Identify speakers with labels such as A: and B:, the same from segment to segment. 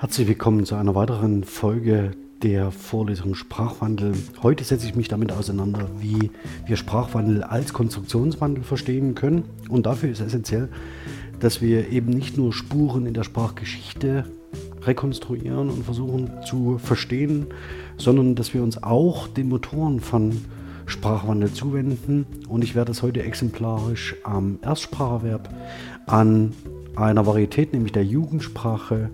A: Herzlich willkommen zu einer weiteren Folge der Vorlesung Sprachwandel. Heute setze ich mich damit auseinander, wie wir Sprachwandel als Konstruktionswandel verstehen können. Und dafür ist essentiell, dass wir eben nicht nur Spuren in der Sprachgeschichte rekonstruieren und versuchen zu verstehen, sondern dass wir uns auch den Motoren von Sprachwandel zuwenden. Und ich werde es heute exemplarisch am Erstspracherwerb, an einer Varietät, nämlich der Jugendsprache,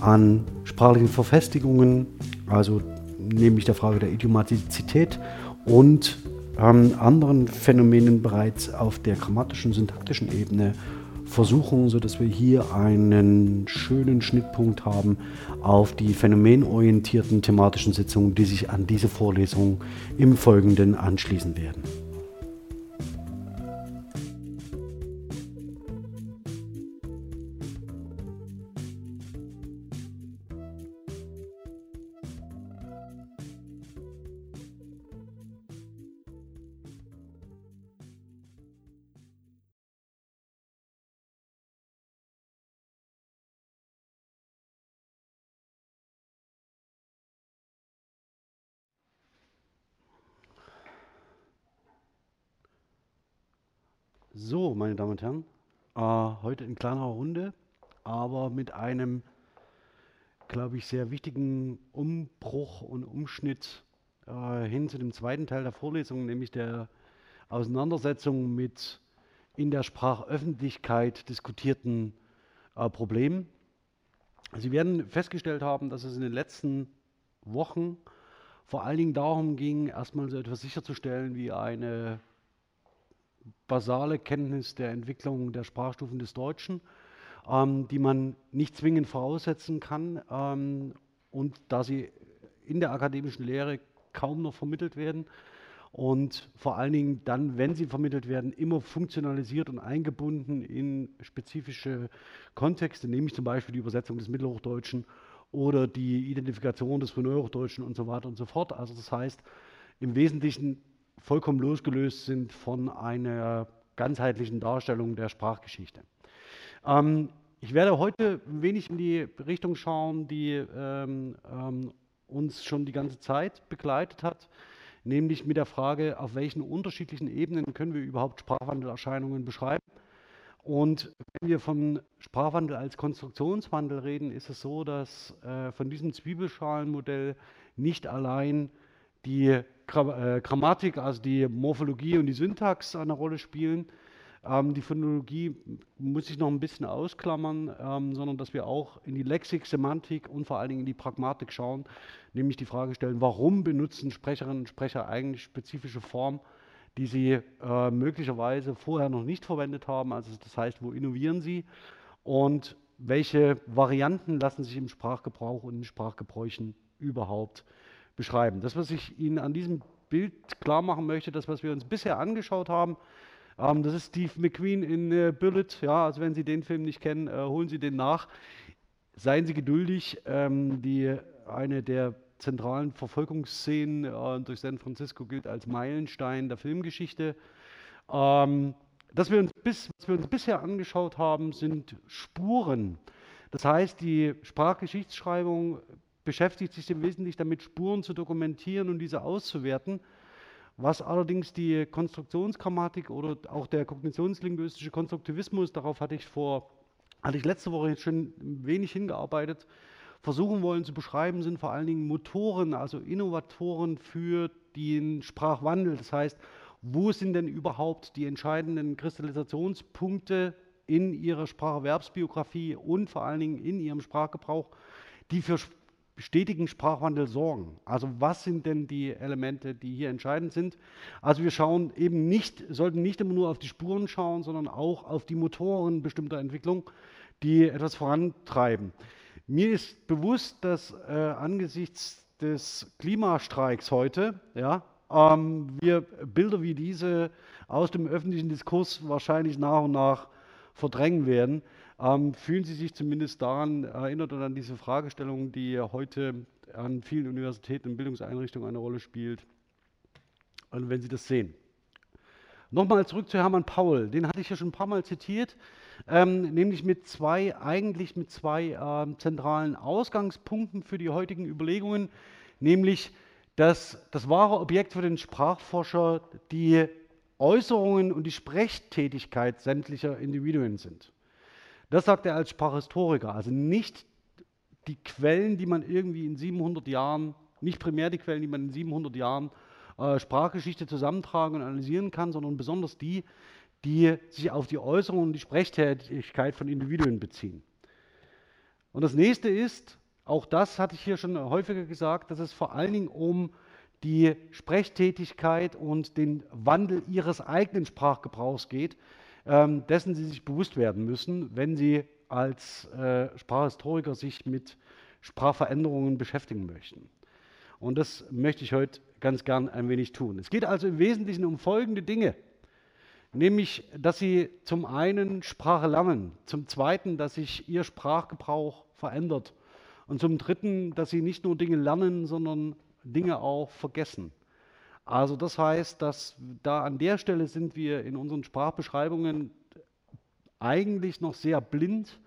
A: an sprachlichen Verfestigungen, also nämlich der Frage der Idiomatizität und ähm, anderen Phänomenen bereits auf der grammatischen, syntaktischen Ebene versuchen, sodass wir hier einen schönen Schnittpunkt haben auf die phänomenorientierten thematischen Sitzungen, die sich an diese Vorlesung im Folgenden anschließen werden. Damen und Herren, äh, heute in kleinerer Runde, aber mit einem, glaube ich, sehr wichtigen Umbruch und Umschnitt äh, hin zu dem zweiten Teil der Vorlesung, nämlich der Auseinandersetzung mit in der Sprachöffentlichkeit diskutierten äh, Problemen. Sie werden festgestellt haben, dass es in den letzten Wochen vor allen Dingen darum ging, erstmal so etwas sicherzustellen wie eine basale Kenntnis der Entwicklung der Sprachstufen des Deutschen, ähm, die man nicht zwingend voraussetzen kann ähm, und da sie in der akademischen Lehre kaum noch vermittelt werden und vor allen Dingen dann, wenn sie vermittelt werden, immer funktionalisiert und eingebunden in spezifische Kontexte, nämlich zum Beispiel die Übersetzung des Mittelhochdeutschen oder die Identifikation des Frühneuhochdeutschen und so weiter und so fort. Also das heißt, im Wesentlichen vollkommen losgelöst sind von einer ganzheitlichen Darstellung der Sprachgeschichte. Ähm, ich werde heute wenig in die Richtung schauen, die ähm, ähm, uns schon die ganze Zeit begleitet hat, nämlich mit der Frage, auf welchen unterschiedlichen Ebenen können wir überhaupt Sprachwandelerscheinungen beschreiben. Und wenn wir von Sprachwandel als Konstruktionswandel reden, ist es so, dass äh, von diesem Zwiebelschalenmodell nicht allein die Grammatik, also die Morphologie und die Syntax eine Rolle spielen. Ähm, die Phonologie muss ich noch ein bisschen ausklammern, ähm, sondern dass wir auch in die Lexik, Semantik und vor allen Dingen in die Pragmatik schauen, nämlich die Frage stellen, warum benutzen Sprecherinnen und Sprecher eigentlich spezifische Formen, die sie äh, möglicherweise vorher noch nicht verwendet haben. Also das heißt, wo innovieren sie und welche Varianten lassen sich im Sprachgebrauch und in Sprachgebräuchen überhaupt beschreiben. Das, was ich Ihnen an diesem Bild klar machen möchte, das, was wir uns bisher angeschaut haben, ähm, das ist Steve McQueen in äh, Bullet. Ja, also wenn Sie den Film nicht kennen, äh, holen Sie den nach. Seien Sie geduldig. Ähm, die, eine der zentralen Verfolgungsszenen äh, durch San Francisco gilt als Meilenstein der Filmgeschichte. Ähm, das wir uns bis, was wir uns bisher angeschaut haben, sind Spuren. Das heißt, die Sprachgeschichtsschreibung beschäftigt sich im Wesentlichen damit, Spuren zu dokumentieren und diese auszuwerten. Was allerdings die Konstruktionsgrammatik oder auch der kognitionslinguistische Konstruktivismus, darauf hatte ich vor, hatte ich letzte Woche jetzt schon wenig hingearbeitet, versuchen wollen zu beschreiben, sind vor allen Dingen Motoren, also Innovatoren für den Sprachwandel. Das heißt, wo sind denn überhaupt die entscheidenden Kristallisationspunkte in ihrer Spracherwerbsbiografie und vor allen Dingen in ihrem Sprachgebrauch, die für stetigen Sprachwandel sorgen. Also was sind denn die Elemente, die hier entscheidend sind? Also wir schauen eben nicht, sollten nicht immer nur auf die Spuren schauen, sondern auch auf die Motoren bestimmter Entwicklung, die etwas vorantreiben. Mir ist bewusst, dass äh, angesichts des Klimastreiks heute, ja, ähm, wir Bilder wie diese aus dem öffentlichen Diskurs wahrscheinlich nach und nach verdrängen werden. Ähm, fühlen Sie sich zumindest daran erinnert oder an diese Fragestellung, die heute an vielen Universitäten und Bildungseinrichtungen eine Rolle spielt, und wenn Sie das sehen? Nochmal zurück zu Hermann Paul, den hatte ich ja schon ein paar Mal zitiert. ähm, nämlich mit zwei, eigentlich mit zwei ähm, zentralen Ausgangspunkten für die heutigen Überlegungen, nämlich dass das wahre Objekt für den Sprachforscher die Äußerungen und die Sprechtätigkeit sämtlicher Individuen sind. Das sagt er als Sprachhistoriker, also nicht die Quellen, die man irgendwie in 700 Jahren, nicht primär die Quellen, die man in 700 Jahren äh, Sprachgeschichte zusammentragen und analysieren kann, sondern besonders die, die sich auf die Äußerung und die Sprechtätigkeit von Individuen beziehen. Und das nächste ist, auch das hatte ich hier schon häufiger gesagt, dass es vor allen Dingen um die Sprechtätigkeit und den Wandel ihres eigenen Sprachgebrauchs geht, ähm, dessen sie sich bewusst werden müssen, wenn sie als äh, Sprachhistoriker sich mit Sprachveränderungen beschäftigen möchten. Und das möchte ich heute ganz gern ein wenig tun. Es geht also im Wesentlichen um folgende Dinge. Nämlich, dass sie zum einen Sprache lernen, zum zweiten, dass sich ihr Sprachgebrauch verändert und zum dritten, dass sie nicht nur Dinge lernen, sondern Dinge auch vergessen. Also das heißt, dass da an der Stelle sind wir in unseren Sprachbeschreibungen eigentlich noch sehr blind,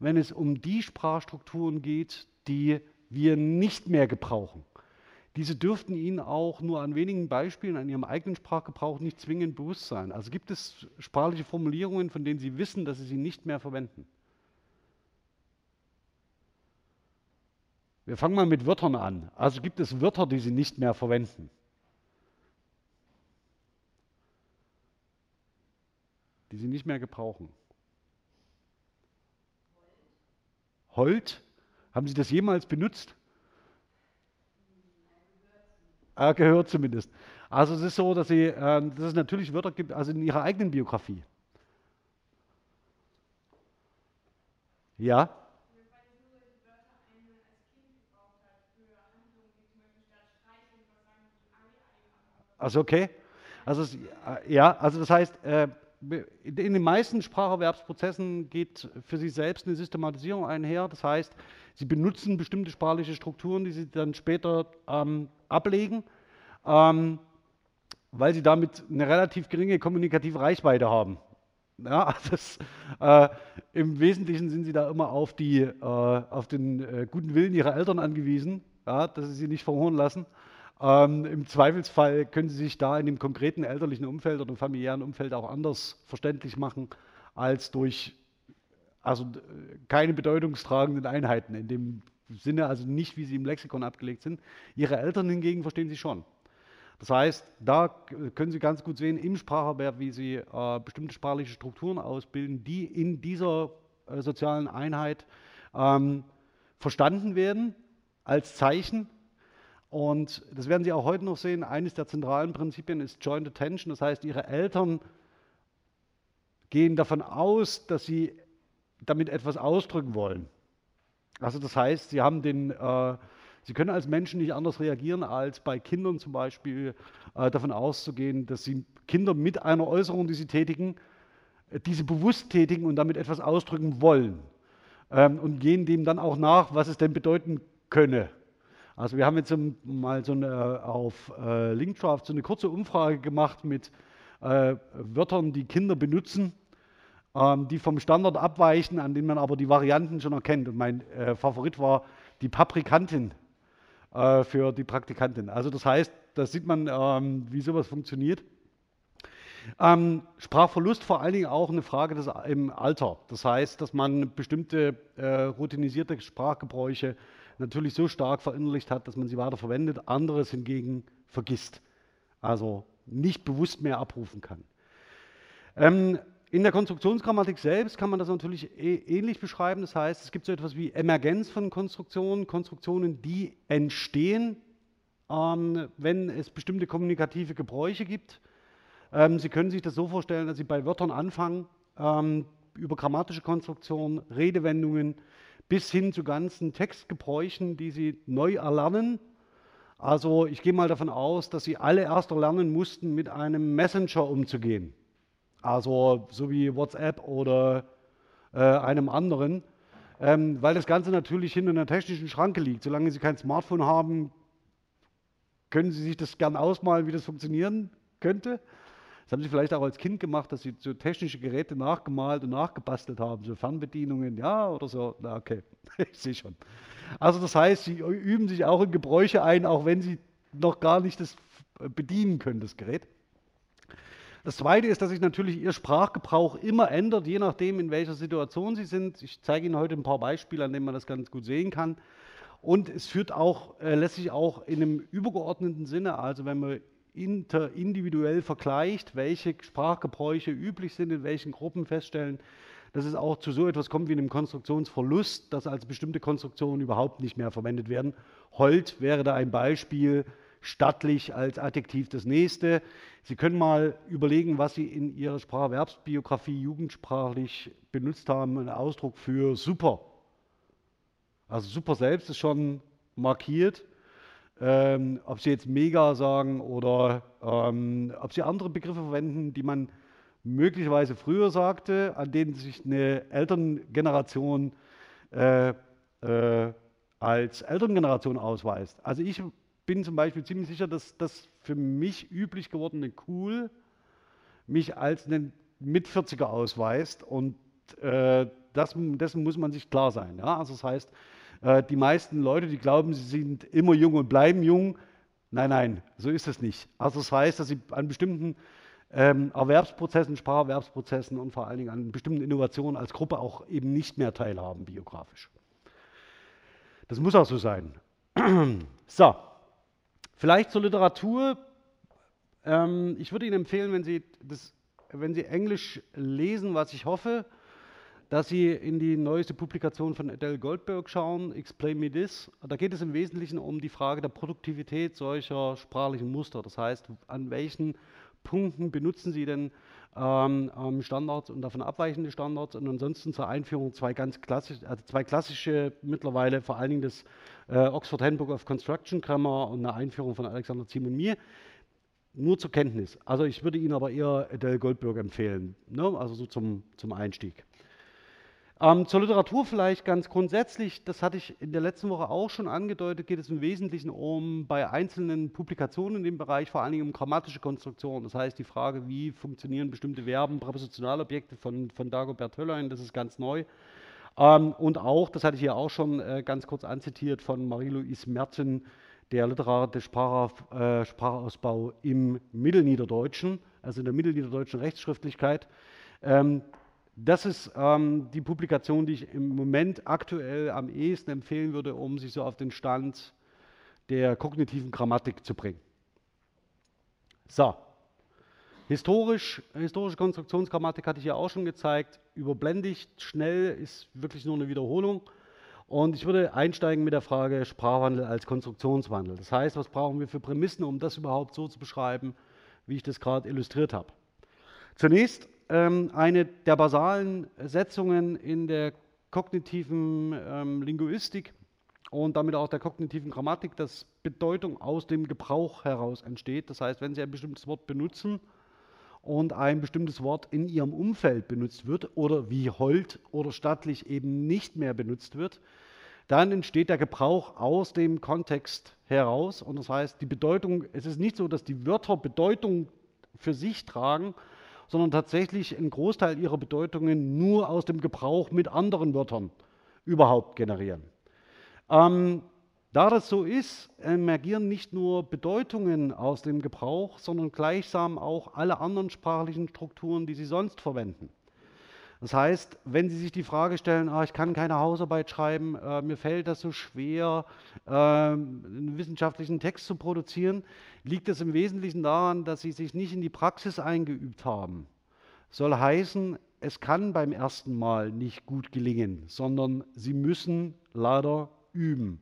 A: wenn es um die Sprachstrukturen geht, die wir nicht mehr gebrauchen. Diese dürften Ihnen auch nur an wenigen Beispielen an Ihrem eigenen Sprachgebrauch nicht zwingend bewusst sein. Also gibt es sprachliche Formulierungen, von denen Sie wissen, dass Sie sie nicht mehr verwenden. Wir fangen mal mit Wörtern an. Also gibt es Wörter, die Sie nicht mehr verwenden. Die Sie nicht mehr gebrauchen. Holt? Haben Sie das jemals benutzt? Äh, gehört zumindest. Also es ist so, dass, sie, äh, dass es natürlich Wörter gibt, also in ihrer eigenen Biografie. Ja? Also okay. Also äh, ja, also das heißt, äh, in den meisten Spracherwerbsprozessen geht für Sie selbst eine Systematisierung einher. Das heißt, Sie benutzen bestimmte sprachliche Strukturen, die Sie dann später ähm, ablegen, ähm, weil Sie damit eine relativ geringe kommunikative Reichweite haben. Ja, das, äh, Im Wesentlichen sind Sie da immer auf, die, äh, auf den äh, guten Willen Ihrer Eltern angewiesen, ja, dass Sie sie nicht verhungern lassen. Ähm, Im Zweifelsfall können Sie sich da in dem konkreten elterlichen Umfeld oder familiären Umfeld auch anders verständlich machen als durch also keine bedeutungstragenden Einheiten in dem Sinne, also nicht wie sie im Lexikon abgelegt sind. Ihre Eltern hingegen verstehen Sie schon. Das heißt, da können Sie ganz gut sehen im Spracherwerb, wie Sie äh, bestimmte sprachliche Strukturen ausbilden, die in dieser äh, sozialen Einheit ähm, verstanden werden als Zeichen und das werden Sie auch heute noch sehen. Eines der zentralen Prinzipien ist Joint Attention. Das heißt, Ihre Eltern gehen davon aus, dass Sie damit etwas ausdrücken wollen. Also das heißt, Sie haben den, äh, Sie können als Menschen nicht anders reagieren, als bei Kindern zum Beispiel äh, davon auszugehen, dass Sie Kinder mit einer Äußerung, die sie tätigen, diese bewusst tätigen und damit etwas ausdrücken wollen. Ähm, und gehen dem dann auch nach, was es denn bedeuten könne. Also wir haben jetzt mal so eine, auf äh, Linkdraft so eine kurze Umfrage gemacht mit äh, Wörtern, die Kinder benutzen, ähm, die vom Standard abweichen, an denen man aber die Varianten schon erkennt. Und mein äh, Favorit war die Paprikantin äh, für die Praktikantin. Also das heißt, da sieht man, ähm, wie sowas funktioniert. Ähm, Sprachverlust vor allen Dingen auch eine Frage des, im Alter. Das heißt, dass man bestimmte äh, routinisierte Sprachgebräuche natürlich so stark verinnerlicht hat, dass man sie weiter verwendet, anderes hingegen vergisst, also nicht bewusst mehr abrufen kann. Ähm, in der Konstruktionsgrammatik selbst kann man das natürlich e ähnlich beschreiben. Das heißt, es gibt so etwas wie Emergenz von Konstruktionen, Konstruktionen, die entstehen, ähm, wenn es bestimmte kommunikative Gebräuche gibt. Ähm, Sie können sich das so vorstellen, dass Sie bei Wörtern anfangen, ähm, über grammatische Konstruktionen, Redewendungen, bis hin zu ganzen Textgebräuchen, die sie neu erlernen. Also ich gehe mal davon aus, dass sie alle erst lernen mussten, mit einem Messenger umzugehen. Also so wie WhatsApp oder äh, einem anderen, ähm, weil das Ganze natürlich hinter einer technischen Schranke liegt. Solange Sie kein Smartphone haben, können Sie sich das gern ausmalen, wie das funktionieren könnte. Das haben Sie vielleicht auch als Kind gemacht, dass Sie so technische Geräte nachgemalt und nachgebastelt haben, so Fernbedienungen, ja, oder so. Na, okay, ich sehe schon. Also das heißt, Sie üben sich auch in Gebräuche ein, auch wenn Sie noch gar nicht das bedienen können, das Gerät. Das Zweite ist, dass sich natürlich Ihr Sprachgebrauch immer ändert, je nachdem, in welcher Situation Sie sind. Ich zeige Ihnen heute ein paar Beispiele, an denen man das ganz gut sehen kann. Und es führt auch, äh, lässt sich auch in einem übergeordneten Sinne, also wenn man inter, individuell vergleicht, welche Sprachgebräuche üblich sind, in welchen Gruppen feststellen, dass es auch zu so etwas kommt wie einem Konstruktionsverlust, dass also bestimmte Konstruktionen überhaupt nicht mehr verwendet werden. Hold wäre da ein Beispiel, stattlich als Adjektiv das nächste. Sie können mal überlegen, was Sie in Ihrer Spracherwerbsbiografie jugendsprachlich benutzt haben, einen Ausdruck für super. Also super selbst ist schon markiert. Ähm, ob Sie jetzt mega sagen oder ähm, ob Sie andere Begriffe verwenden, die man möglicherweise früher sagte, an denen sich eine Elterngeneration äh, äh, als Elterngeneration ausweist. Also ich bin zum Beispiel ziemlich sicher, dass das für mich üblich gewordene Cool mich als einen Mit-40er ausweist und äh, das, dessen muss man sich klar sein. Ja? Also das heißt, die meisten Leute, die glauben, sie sind immer jung und bleiben jung, nein, nein, so ist es nicht. Also das heißt, dass sie an bestimmten ähm, Erwerbsprozessen, Spracherwerbsprozessen und vor allen Dingen an bestimmten Innovationen als Gruppe auch eben nicht mehr teilhaben biografisch. Das muss auch so sein. so, Vielleicht zur Literatur. Ähm, ich würde Ihnen empfehlen, wenn Sie, das, wenn Sie Englisch lesen, was ich hoffe, dass Sie in die neueste Publikation von Adele Goldberg schauen, Explain Me This. Da geht es im Wesentlichen um die Frage der Produktivität solcher sprachlichen Muster. Das heißt, an welchen Punkten benutzen Sie denn ähm, ähm, Standards und davon abweichende Standards und ansonsten zur Einführung zwei ganz klassische, also zwei klassische mittlerweile, vor allen Dingen das äh, Oxford Handbook of Construction Grammar und eine Einführung von Alexander Ziem und mir. Nur zur Kenntnis. Also ich würde Ihnen aber eher Adele Goldberg empfehlen, ne? also so zum, zum Einstieg. Ähm, zur Literatur vielleicht ganz grundsätzlich, das hatte ich in der letzten Woche auch schon angedeutet, geht es im Wesentlichen um bei einzelnen Publikationen in dem Bereich vor allen Dingen um grammatische Konstruktion. Das heißt die Frage, wie funktionieren bestimmte Verben, Präpositionalobjekte von, von Dagobert Höllein, das ist ganz neu. Ähm, und auch, das hatte ich hier auch schon äh, ganz kurz anzitiert von Marie-Louise Merten, der literarische Sprach, äh, Sprachausbau im Mittelniederdeutschen, also in der mittelniederdeutschen Rechtsschriftlichkeit. Ähm, das ist ähm, die Publikation, die ich im Moment aktuell am ehesten empfehlen würde, um sich so auf den Stand der kognitiven Grammatik zu bringen. So, historisch, historische Konstruktionsgrammatik hatte ich ja auch schon gezeigt. Überblendig, schnell ist wirklich nur eine Wiederholung. Und ich würde einsteigen mit der Frage Sprachwandel als Konstruktionswandel. Das heißt, was brauchen wir für Prämissen, um das überhaupt so zu beschreiben, wie ich das gerade illustriert habe. Zunächst ähm, eine der basalen Setzungen in der kognitiven ähm, Linguistik und damit auch der kognitiven Grammatik, dass Bedeutung aus dem Gebrauch heraus entsteht. Das heißt, wenn Sie ein bestimmtes Wort benutzen und ein bestimmtes Wort in Ihrem Umfeld benutzt wird oder wie hold oder stattlich eben nicht mehr benutzt wird, dann entsteht der Gebrauch aus dem Kontext heraus. Und das heißt, die Bedeutung, es ist nicht so, dass die Wörter Bedeutung für sich tragen, sondern tatsächlich einen Großteil ihrer Bedeutungen nur aus dem Gebrauch mit anderen Wörtern überhaupt generieren. Ähm, da das so ist, emergieren nicht nur Bedeutungen aus dem Gebrauch, sondern gleichsam auch alle anderen sprachlichen Strukturen, die Sie sonst verwenden. Das heißt, wenn Sie sich die Frage stellen, ah, ich kann keine Hausarbeit schreiben, äh, mir fällt das so schwer, äh, einen wissenschaftlichen Text zu produzieren, liegt es im Wesentlichen daran, dass Sie sich nicht in die Praxis eingeübt haben. Soll heißen, es kann beim ersten Mal nicht gut gelingen, sondern Sie müssen leider üben.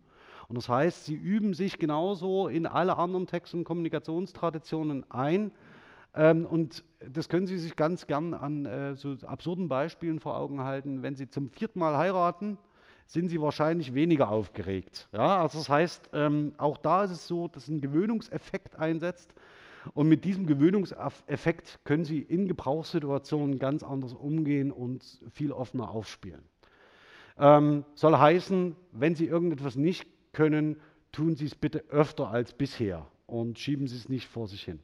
A: Und das heißt, Sie üben sich genauso in alle anderen Text- und Kommunikationstraditionen ein, und das können Sie sich ganz gern an äh, so absurden Beispielen vor Augen halten. Wenn Sie zum vierten Mal heiraten, sind Sie wahrscheinlich weniger aufgeregt. Ja, also das heißt, ähm, auch da ist es so, dass ein Gewöhnungseffekt einsetzt. Und mit diesem Gewöhnungseffekt können Sie in Gebrauchssituationen ganz anders umgehen und viel offener aufspielen. Ähm, soll heißen, wenn Sie irgendetwas nicht können, tun Sie es bitte öfter als bisher und schieben Sie es nicht vor sich hin.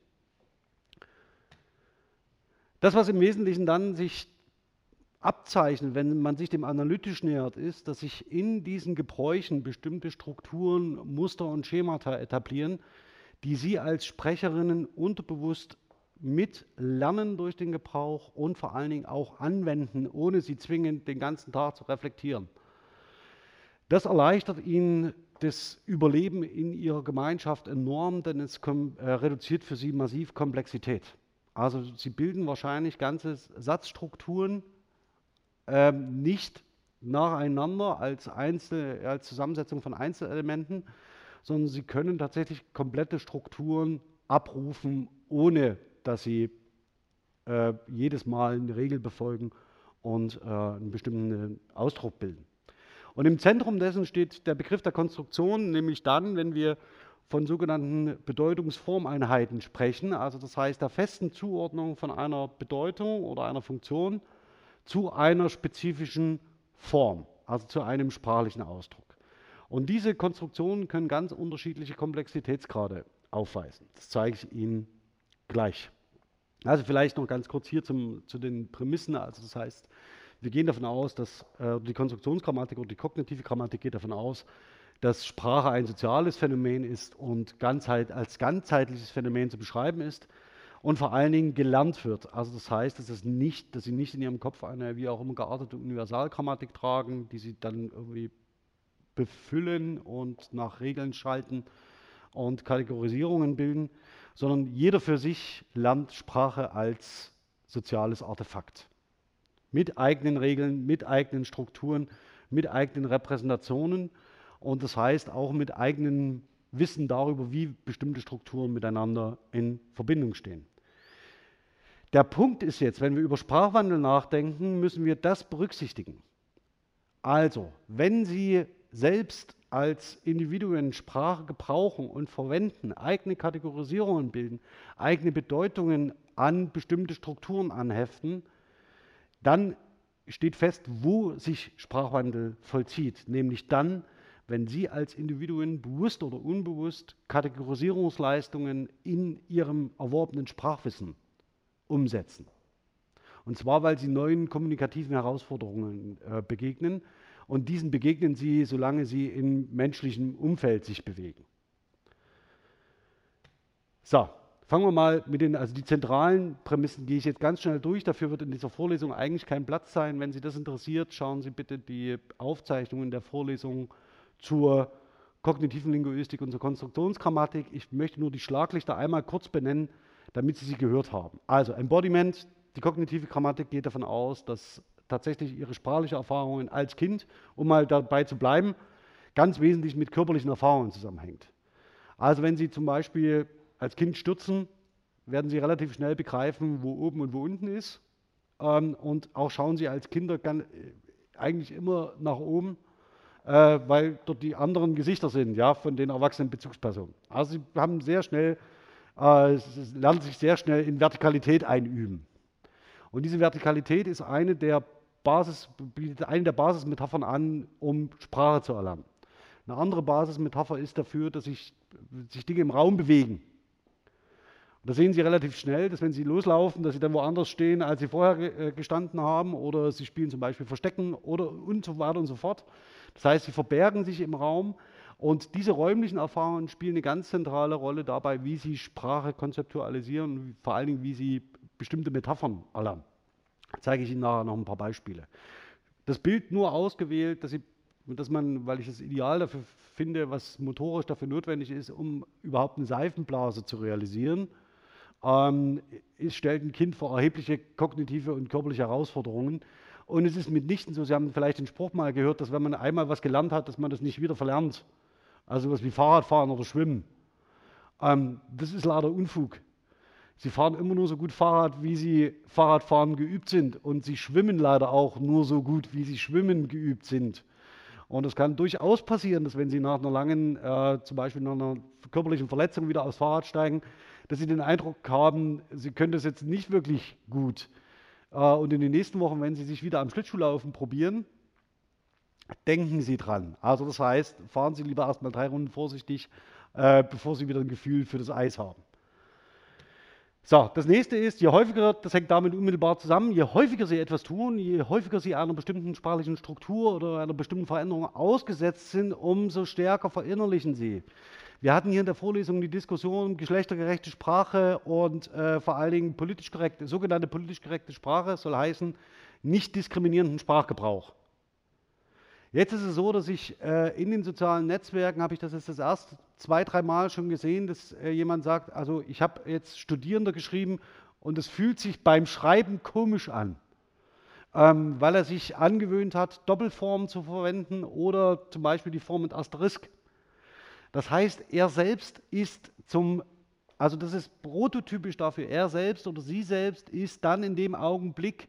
A: Das, was im Wesentlichen dann sich abzeichnet, wenn man sich dem analytisch nähert, ist, dass sich in diesen Gebräuchen bestimmte Strukturen, Muster und Schemata etablieren, die Sie als Sprecherinnen unterbewusst mitlernen durch den Gebrauch und vor allen Dingen auch anwenden, ohne sie zwingend den ganzen Tag zu reflektieren. Das erleichtert Ihnen das Überleben in Ihrer Gemeinschaft enorm, denn es äh, reduziert für Sie massiv Komplexität. Also Sie bilden wahrscheinlich ganze Satzstrukturen äh, nicht nacheinander als, Einzel als Zusammensetzung von Einzelelementen, sondern Sie können tatsächlich komplette Strukturen abrufen, ohne dass Sie äh, jedes Mal eine Regel befolgen und äh, einen bestimmten Ausdruck bilden. Und im Zentrum dessen steht der Begriff der Konstruktion, nämlich dann, wenn wir von sogenannten Bedeutungsformeinheiten sprechen, also das heißt der festen Zuordnung von einer Bedeutung oder einer Funktion zu einer spezifischen Form, also zu einem sprachlichen Ausdruck. Und diese Konstruktionen können ganz unterschiedliche Komplexitätsgrade aufweisen. Das zeige ich Ihnen gleich. Also vielleicht noch ganz kurz hier zum, zu den Prämissen. Also das heißt, wir gehen davon aus, dass äh, die Konstruktionsgrammatik oder die kognitive Grammatik geht davon aus, dass Sprache ein soziales Phänomen ist und Ganzheit, als ganzheitliches Phänomen zu beschreiben ist und vor allen Dingen gelernt wird. Also das heißt, dass, es nicht, dass sie nicht in ihrem Kopf eine wie auch immer geartete Universalgrammatik tragen, die sie dann irgendwie befüllen und nach Regeln schalten und Kategorisierungen bilden, sondern jeder für sich lernt Sprache als soziales Artefakt. Mit eigenen Regeln, mit eigenen Strukturen, mit eigenen Repräsentationen und das heißt auch mit eigenem Wissen darüber, wie bestimmte Strukturen miteinander in Verbindung stehen. Der Punkt ist jetzt, wenn wir über Sprachwandel nachdenken, müssen wir das berücksichtigen. Also, wenn Sie selbst als Individuen Sprache gebrauchen und verwenden, eigene Kategorisierungen bilden, eigene Bedeutungen an bestimmte Strukturen anheften, dann steht fest, wo sich Sprachwandel vollzieht, nämlich dann, wenn Sie als Individuen bewusst oder unbewusst Kategorisierungsleistungen in Ihrem erworbenen Sprachwissen umsetzen. Und zwar, weil Sie neuen kommunikativen Herausforderungen äh, begegnen und diesen begegnen sie, solange sie im menschlichen Umfeld sich bewegen. So, fangen wir mal mit den, also die zentralen Prämissen gehe ich jetzt ganz schnell durch. Dafür wird in dieser Vorlesung eigentlich kein Platz sein. Wenn Sie das interessiert, schauen Sie bitte die Aufzeichnungen der Vorlesung zur kognitiven Linguistik und zur Konstruktionsgrammatik. Ich möchte nur die Schlaglichter einmal kurz benennen, damit Sie sie gehört haben. Also Embodiment, die kognitive Grammatik geht davon aus, dass tatsächlich ihre sprachliche Erfahrungen als Kind, um mal dabei zu bleiben, ganz wesentlich mit körperlichen Erfahrungen zusammenhängt. Also wenn Sie zum Beispiel als Kind stürzen, werden Sie relativ schnell begreifen, wo oben und wo unten ist. Ähm, und auch schauen Sie als Kinder äh, eigentlich immer nach oben, äh, weil dort die anderen Gesichter sind, ja, von den erwachsenen Bezugspersonen. Also Sie haben sehr schnell, äh, lernen sich sehr schnell in Vertikalität einüben. Und diese Vertikalität ist eine der Basis, bietet eine der Basismetaphern an, um Sprache zu erlernen. Eine andere Basismetapher ist dafür, dass sich, sich Dinge im Raum bewegen. Und da sehen Sie relativ schnell, dass wenn Sie loslaufen, dass Sie dann woanders stehen, als Sie vorher äh, gestanden haben, oder Sie spielen zum Beispiel Verstecken oder und so weiter und so fort. Das heißt, Sie verbergen sich im Raum und diese räumlichen Erfahrungen spielen eine ganz zentrale Rolle dabei, wie Sie Sprache konzeptualisieren vor allen Dingen, wie Sie bestimmte Metaphern erlernen zeige ich Ihnen nachher noch ein paar Beispiele. Das Bild nur ausgewählt, dass, Sie, dass man, weil ich das Ideal dafür finde, was motorisch dafür notwendig ist, um überhaupt eine Seifenblase zu realisieren, ähm, es stellt ein Kind vor erhebliche kognitive und körperliche Herausforderungen. Und es ist mitnichten so, Sie haben vielleicht den Spruch mal gehört, dass wenn man einmal was gelernt hat, dass man das nicht wieder verlernt. Also was wie Fahrradfahren oder Schwimmen. Ähm, das ist leider Unfug. Sie fahren immer nur so gut Fahrrad, wie sie Fahrradfahren geübt sind. Und sie schwimmen leider auch nur so gut, wie sie schwimmen geübt sind. Und es kann durchaus passieren, dass wenn Sie nach einer langen, äh, zum Beispiel nach einer körperlichen Verletzung wieder aufs Fahrrad steigen, dass Sie den Eindruck haben, Sie können das jetzt nicht wirklich gut. Äh, und in den nächsten Wochen, wenn Sie sich wieder am Schlittschuhlaufen probieren, denken Sie dran. Also das heißt, fahren Sie lieber erstmal drei Runden vorsichtig, äh, bevor Sie wieder ein Gefühl für das Eis haben. So, das nächste ist, je häufiger, das hängt damit unmittelbar zusammen, je häufiger Sie etwas tun, je häufiger Sie einer bestimmten sprachlichen Struktur oder einer bestimmten Veränderung ausgesetzt sind, umso stärker verinnerlichen Sie. Wir hatten hier in der Vorlesung die Diskussion geschlechtergerechte Sprache und äh, vor allen Dingen politisch korrekte, sogenannte politisch korrekte Sprache soll heißen nicht diskriminierenden Sprachgebrauch. Jetzt ist es so, dass ich äh, in den sozialen Netzwerken, habe ich das jetzt das erste zwei, drei Mal schon gesehen, dass äh, jemand sagt, also ich habe jetzt Studierender geschrieben und es fühlt sich beim Schreiben komisch an, ähm, weil er sich angewöhnt hat, Doppelformen zu verwenden oder zum Beispiel die Form mit Asterisk. Das heißt, er selbst ist zum, also das ist prototypisch dafür, er selbst oder sie selbst ist dann in dem Augenblick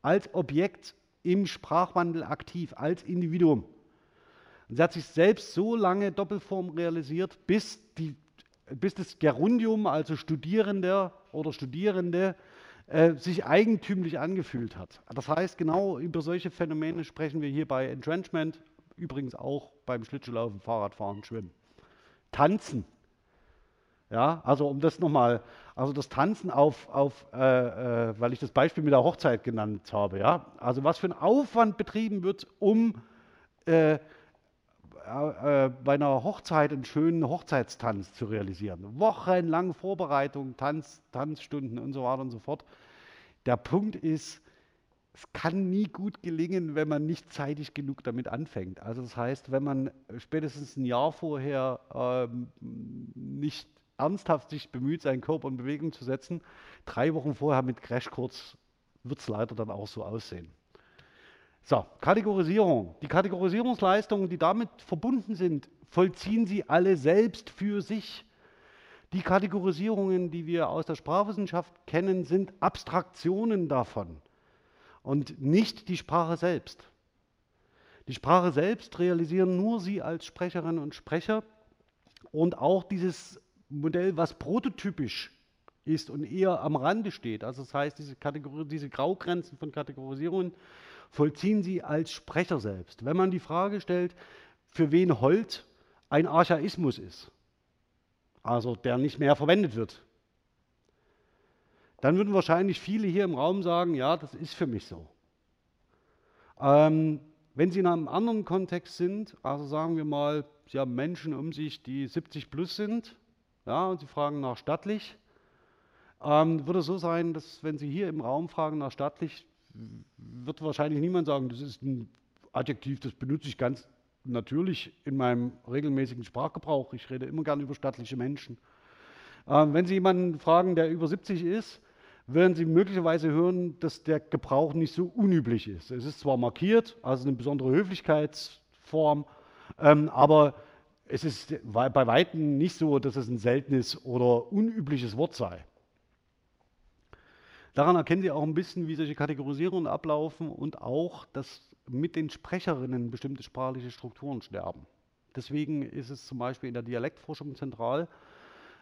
A: als Objekt im Sprachwandel aktiv, als Individuum. Und sie hat sich selbst so lange Doppelform realisiert, bis, die, bis das Gerundium, also Studierender oder Studierende, äh, sich eigentümlich angefühlt hat. Das heißt, genau über solche Phänomene sprechen wir hier bei Entrenchment, übrigens auch beim Schlittschuhlaufen, Fahrradfahren, Schwimmen. Tanzen. Ja, also um das nochmal, also das Tanzen auf, auf äh, äh, weil ich das Beispiel mit der Hochzeit genannt habe, ja, also was für ein Aufwand betrieben wird, um äh, äh, bei einer Hochzeit einen schönen Hochzeitstanz zu realisieren. Wochenlang Vorbereitung, Tanz, Tanzstunden und so weiter und so fort. Der Punkt ist, es kann nie gut gelingen, wenn man nicht zeitig genug damit anfängt. Also das heißt, wenn man spätestens ein Jahr vorher ähm, nicht ernsthaft sich bemüht, seinen Körper in Bewegung zu setzen, drei Wochen vorher mit Crashkurs wird es leider dann auch so aussehen. So, Kategorisierung. Die Kategorisierungsleistungen, die damit verbunden sind, vollziehen Sie alle selbst für sich. Die Kategorisierungen, die wir aus der Sprachwissenschaft kennen, sind Abstraktionen davon und nicht die Sprache selbst. Die Sprache selbst realisieren nur Sie als Sprecherinnen und Sprecher und auch dieses Modell, was prototypisch ist und eher am Rande steht. Also das heißt, diese, Kategor diese Graugrenzen von Kategorisierungen vollziehen Sie als Sprecher selbst. Wenn man die Frage stellt, für wen Holt ein Archaismus ist, also der nicht mehr verwendet wird, dann würden wahrscheinlich viele hier im Raum sagen, ja, das ist für mich so. Ähm, wenn Sie in einem anderen Kontext sind, also sagen wir mal, Sie haben Menschen um sich, die 70 plus sind, ja, und Sie fragen nach stattlich, ähm, würde es so sein, dass wenn Sie hier im Raum fragen nach stattlich, wird wahrscheinlich niemand sagen, das ist ein Adjektiv, das benutze ich ganz natürlich in meinem regelmäßigen Sprachgebrauch. Ich rede immer gerne über stattliche Menschen. Ähm, wenn Sie jemanden fragen, der über 70 ist, werden Sie möglicherweise hören, dass der Gebrauch nicht so unüblich ist. Es ist zwar markiert, also eine besondere Höflichkeitsform, ähm, aber es ist bei weitem nicht so, dass es ein seltenes oder unübliches Wort sei. Daran erkennen Sie auch ein bisschen, wie solche Kategorisierungen ablaufen und auch, dass mit den Sprecherinnen bestimmte sprachliche Strukturen sterben. Deswegen ist es zum Beispiel in der Dialektforschung zentral,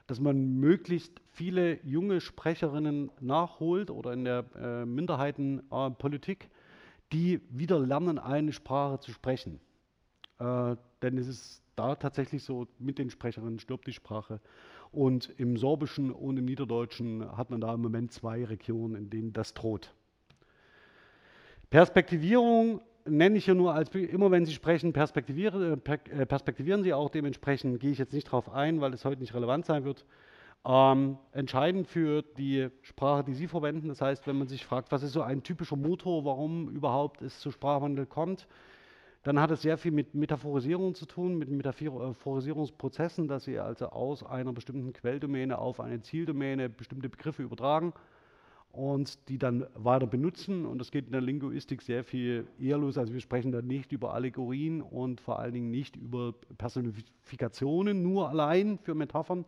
A: dass man möglichst viele junge Sprecherinnen nachholt oder in der äh, Minderheitenpolitik, die wieder lernen, eine Sprache zu sprechen. Äh, denn es ist da tatsächlich so, mit den Sprecherinnen stirbt die Sprache. Und im Sorbischen und im Niederdeutschen hat man da im Moment zwei Regionen, in denen das droht. Perspektivierung nenne ich ja nur als, immer wenn Sie sprechen, perspektivieren, äh, äh, perspektivieren Sie auch dementsprechend, gehe ich jetzt nicht darauf ein, weil es heute nicht relevant sein wird. Ähm, entscheidend für die Sprache, die Sie verwenden, das heißt, wenn man sich fragt, was ist so ein typischer Motor, warum überhaupt es zu Sprachwandel kommt, dann hat es sehr viel mit Metaphorisierung zu tun, mit Metaphorisierungsprozessen, dass Sie also aus einer bestimmten Quelldomäne auf eine Zieldomäne bestimmte Begriffe übertragen und die dann weiter benutzen. Und das geht in der Linguistik sehr viel eher los. Also wir sprechen da nicht über Allegorien und vor allen Dingen nicht über Personifikationen nur allein für Metaphern.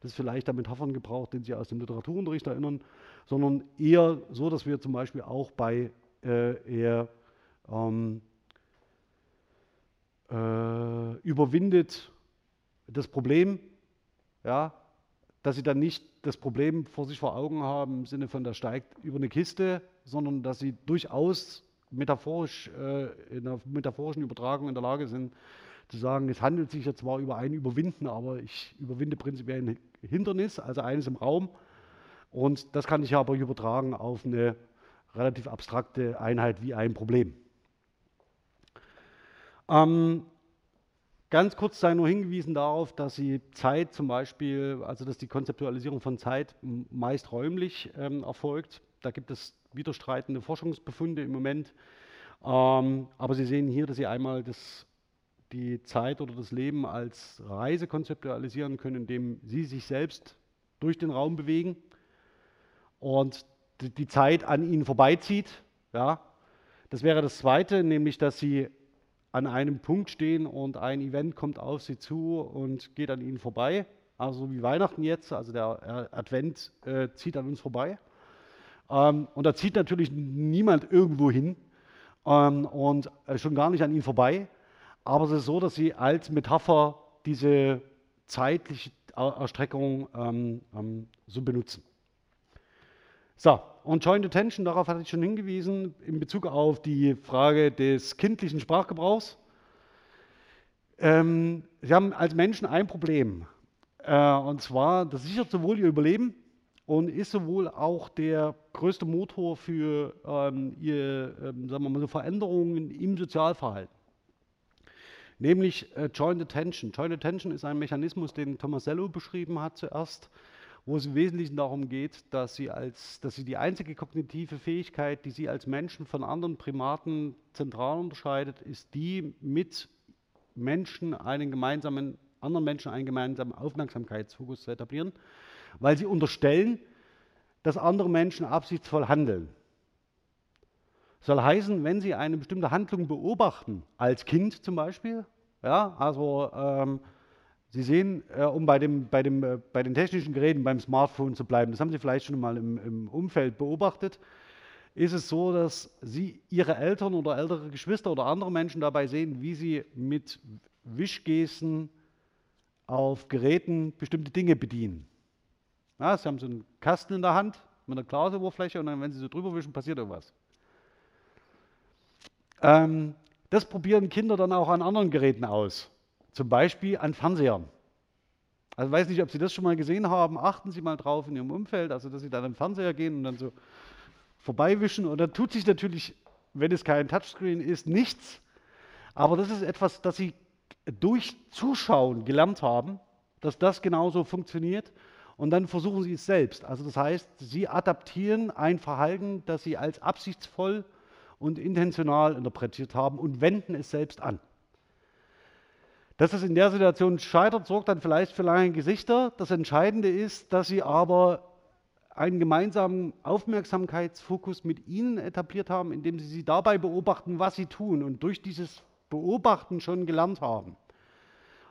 A: Das ist vielleicht der Metapherngebrauch, den Sie aus dem Literaturunterricht erinnern, sondern eher so, dass wir zum Beispiel auch bei äh, eher ähm, äh, überwindet das Problem, ja, dass sie dann nicht das Problem vor sich vor Augen haben im Sinne von, der steigt über eine Kiste, sondern dass sie durchaus metaphorisch, äh, in einer metaphorischen Übertragung in der Lage sind, zu sagen, es handelt sich ja zwar über ein Überwinden, aber ich überwinde prinzipiell ein Hindernis, also eines im Raum. Und das kann ich aber übertragen auf eine relativ abstrakte Einheit wie ein Problem. Ähm, ganz kurz sei nur hingewiesen darauf, dass Sie Zeit zum Beispiel, also dass die Konzeptualisierung von Zeit meist räumlich ähm, erfolgt. Da gibt es widerstreitende Forschungsbefunde im Moment. Ähm, aber Sie sehen hier, dass Sie einmal das, die Zeit oder das Leben als Reise konzeptualisieren können, indem Sie sich selbst durch den Raum bewegen und die, Zeit an Ihnen vorbeizieht. Ja. Das wäre das Zweite, nämlich dass Sie an einem Punkt stehen und ein Event kommt auf Sie zu und geht an Ihnen vorbei. Also wie Weihnachten jetzt, also der Advent äh, zieht an uns vorbei. Ähm, und da zieht natürlich niemand irgendwo hin ähm, und äh, schon gar nicht an ihn vorbei. Aber es ist so, dass sie als Metapher diese zeitliche Erstreckung ähm, ähm, so benutzen. So, und Joint Attention, darauf hatte ich schon hingewiesen, in Bezug auf die Frage des kindlichen Sprachgebrauchs. Ähm, sie haben als Menschen ein Problem. Äh, und zwar, das sichert sowohl ihr Überleben und ist sowohl auch der größte Motor für ähm, ihr, ähm, sagen wir mal so Veränderungen im Sozialverhalten. Nämlich äh, Joint Attention. Joint Attention ist ein Mechanismus, den Tomasello beschrieben hat zuerst, wo es im Wesentlichen darum geht, dass sie, als, dass sie die einzige kognitive Fähigkeit, die sie als Menschen von anderen Primaten zentral unterscheidet, ist die, mit Menschen einen gemeinsamen, anderen Menschen einen gemeinsamen Aufmerksamkeitsfokus zu etablieren weil sie unterstellen, dass andere Menschen absichtsvoll handeln. Soll heißen, wenn Sie eine bestimmte Handlung beobachten, als Kind zum Beispiel, ja, also ähm, Sie sehen, äh, um bei, dem, bei, dem, äh, bei den technischen Geräten, beim Smartphone zu bleiben, das haben Sie vielleicht schon mal im, im Umfeld beobachtet, ist es so, dass Sie Ihre Eltern oder ältere Geschwister oder andere Menschen dabei sehen, wie sie mit Wischgesten auf Geräten bestimmte Dinge bedienen. Ja, sie haben so einen Kasten in der Hand mit einer Glasoberfläche und dann, wenn sie so drüber wischen, passiert irgendwas. Ähm, das probieren Kinder dann auch an anderen Geräten aus. Zum Beispiel an Fernsehern. Also ich weiß nicht, ob Sie das schon mal gesehen haben. Achten Sie mal drauf in Ihrem Umfeld, also dass Sie dann am Fernseher gehen und dann so vorbeiwischen. Und dann tut sich natürlich, wenn es kein Touchscreen ist, nichts. Aber das ist etwas, das Sie durch Zuschauen gelernt haben, dass das genauso funktioniert und dann versuchen sie es selbst. Also das heißt, sie adaptieren ein Verhalten, das sie als absichtsvoll und intentional interpretiert haben und wenden es selbst an. Dass es in der Situation scheitert, sorgt dann vielleicht für lange Gesichter. Das Entscheidende ist, dass sie aber einen gemeinsamen Aufmerksamkeitsfokus mit ihnen etabliert haben, indem sie sie dabei beobachten, was sie tun und durch dieses Beobachten schon gelernt haben.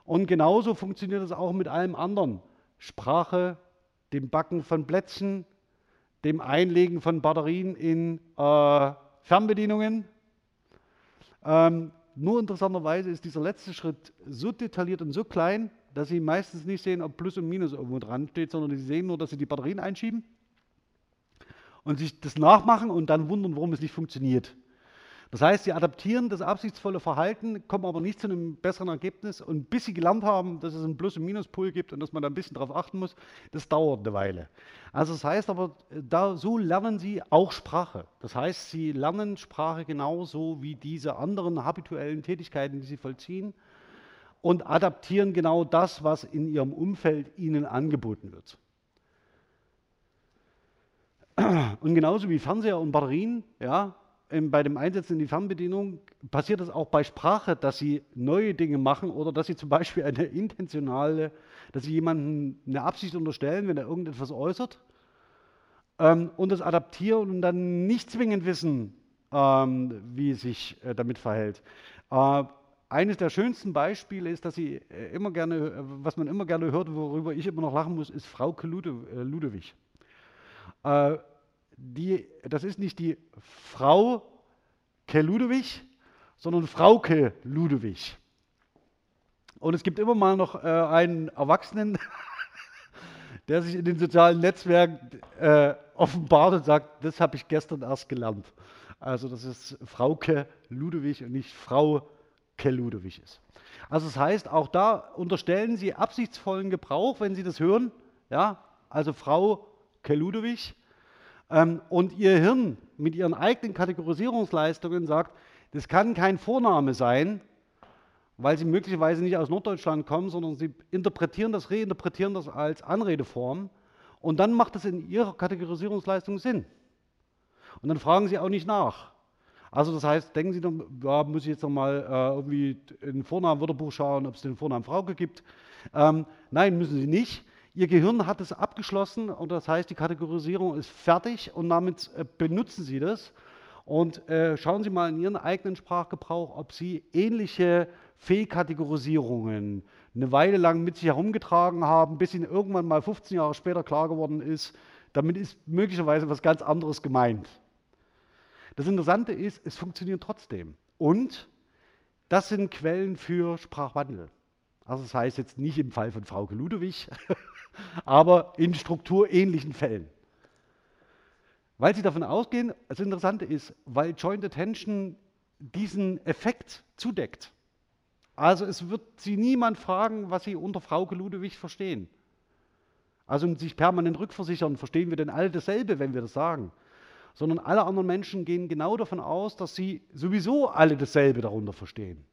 A: Und genauso funktioniert es auch mit allem anderen. Sprache, dem Backen von Plätzchen, dem Einlegen von Batterien in äh, Fernbedienungen. Ähm, nur interessanterweise ist dieser letzte Schritt so detailliert und so klein, dass Sie meistens nicht sehen, ob Plus und Minus irgendwo dran steht, sondern Sie sehen nur, dass Sie die Batterien einschieben und sich das nachmachen und dann wundern, warum es nicht funktioniert. Das heißt, sie adaptieren das absichtsvolle Verhalten, kommen aber nicht zu einem besseren Ergebnis. Und bis sie gelernt haben, dass es einen Plus- und Minuspol gibt und dass man da ein bisschen drauf achten muss, das dauert eine Weile. Also das heißt aber, da, so lernen sie auch Sprache. Das heißt, sie lernen Sprache genauso wie diese anderen habituellen Tätigkeiten, die sie vollziehen und adaptieren genau das, was in ihrem Umfeld ihnen angeboten wird. Und genauso wie Fernseher und Batterien, ja, bei dem Einsetzen in die Fernbedienung passiert es auch bei Sprache, dass sie neue Dinge machen oder dass sie zum Beispiel eine intentionale, dass sie jemandem eine Absicht unterstellen, wenn er irgendetwas äußert ähm, und das adaptieren und dann nicht zwingend wissen, ähm, wie es sich äh, damit verhält. Äh, eines der schönsten Beispiele ist, dass sie äh, immer gerne, äh, was man immer gerne hört, worüber ich immer noch lachen muss, ist Lude, äh, Ludewig. Äh, die, das ist nicht die Frau Ke Ludewig, sondern Frauke Ludewig. Und es gibt immer mal noch äh, einen Erwachsenen, der sich in den sozialen Netzwerken äh, offenbart und sagt, das habe ich gestern erst gelernt. Also das ist Frauke Ludewig und nicht Frau Ke Ludewig ist. Also das heißt, auch da unterstellen Sie absichtsvollen Gebrauch, wenn Sie das hören. Ja, also Frau K. Ludwig. Ähm, und ihr Hirn mit ihren eigenen Kategorisierungsleistungen sagt, das kann kein Vorname sein, weil sie möglicherweise nicht aus Norddeutschland kommen, sondern sie interpretieren das, reinterpretieren das als Anredeform. Und dann macht es in ihrer Kategorisierungsleistung Sinn. Und dann fragen sie auch nicht nach. Also das heißt, denken Sie, ja, muss ich jetzt nochmal äh, irgendwie in Vornamen Wörterbuch schauen, ob es den Vornamen Frauke gibt. Ähm, nein, müssen Sie nicht. Ihr Gehirn hat es abgeschlossen und das heißt, die Kategorisierung ist fertig und damit äh, benutzen Sie das. Und äh, schauen Sie mal in Ihren eigenen Sprachgebrauch, ob Sie ähnliche Fehlkategorisierungen eine Weile lang mit sich herumgetragen haben, bis Ihnen irgendwann mal 15 Jahre später klar geworden ist, damit ist möglicherweise was ganz anderes gemeint. Das Interessante ist, es funktioniert trotzdem. Und das sind Quellen für Sprachwandel. Also das heißt jetzt nicht im Fall von Frauke Ludewig, aber in strukturähnlichen Fällen. Weil sie davon ausgehen, das Interessante ist, weil Joint Attention diesen Effekt zudeckt. Also es wird sie niemand fragen, was sie unter Frauke Ludewig verstehen. Also sich permanent rückversichern, verstehen wir denn alle dasselbe, wenn wir das sagen? Sondern alle anderen Menschen gehen genau davon aus, dass sie sowieso alle dasselbe darunter verstehen.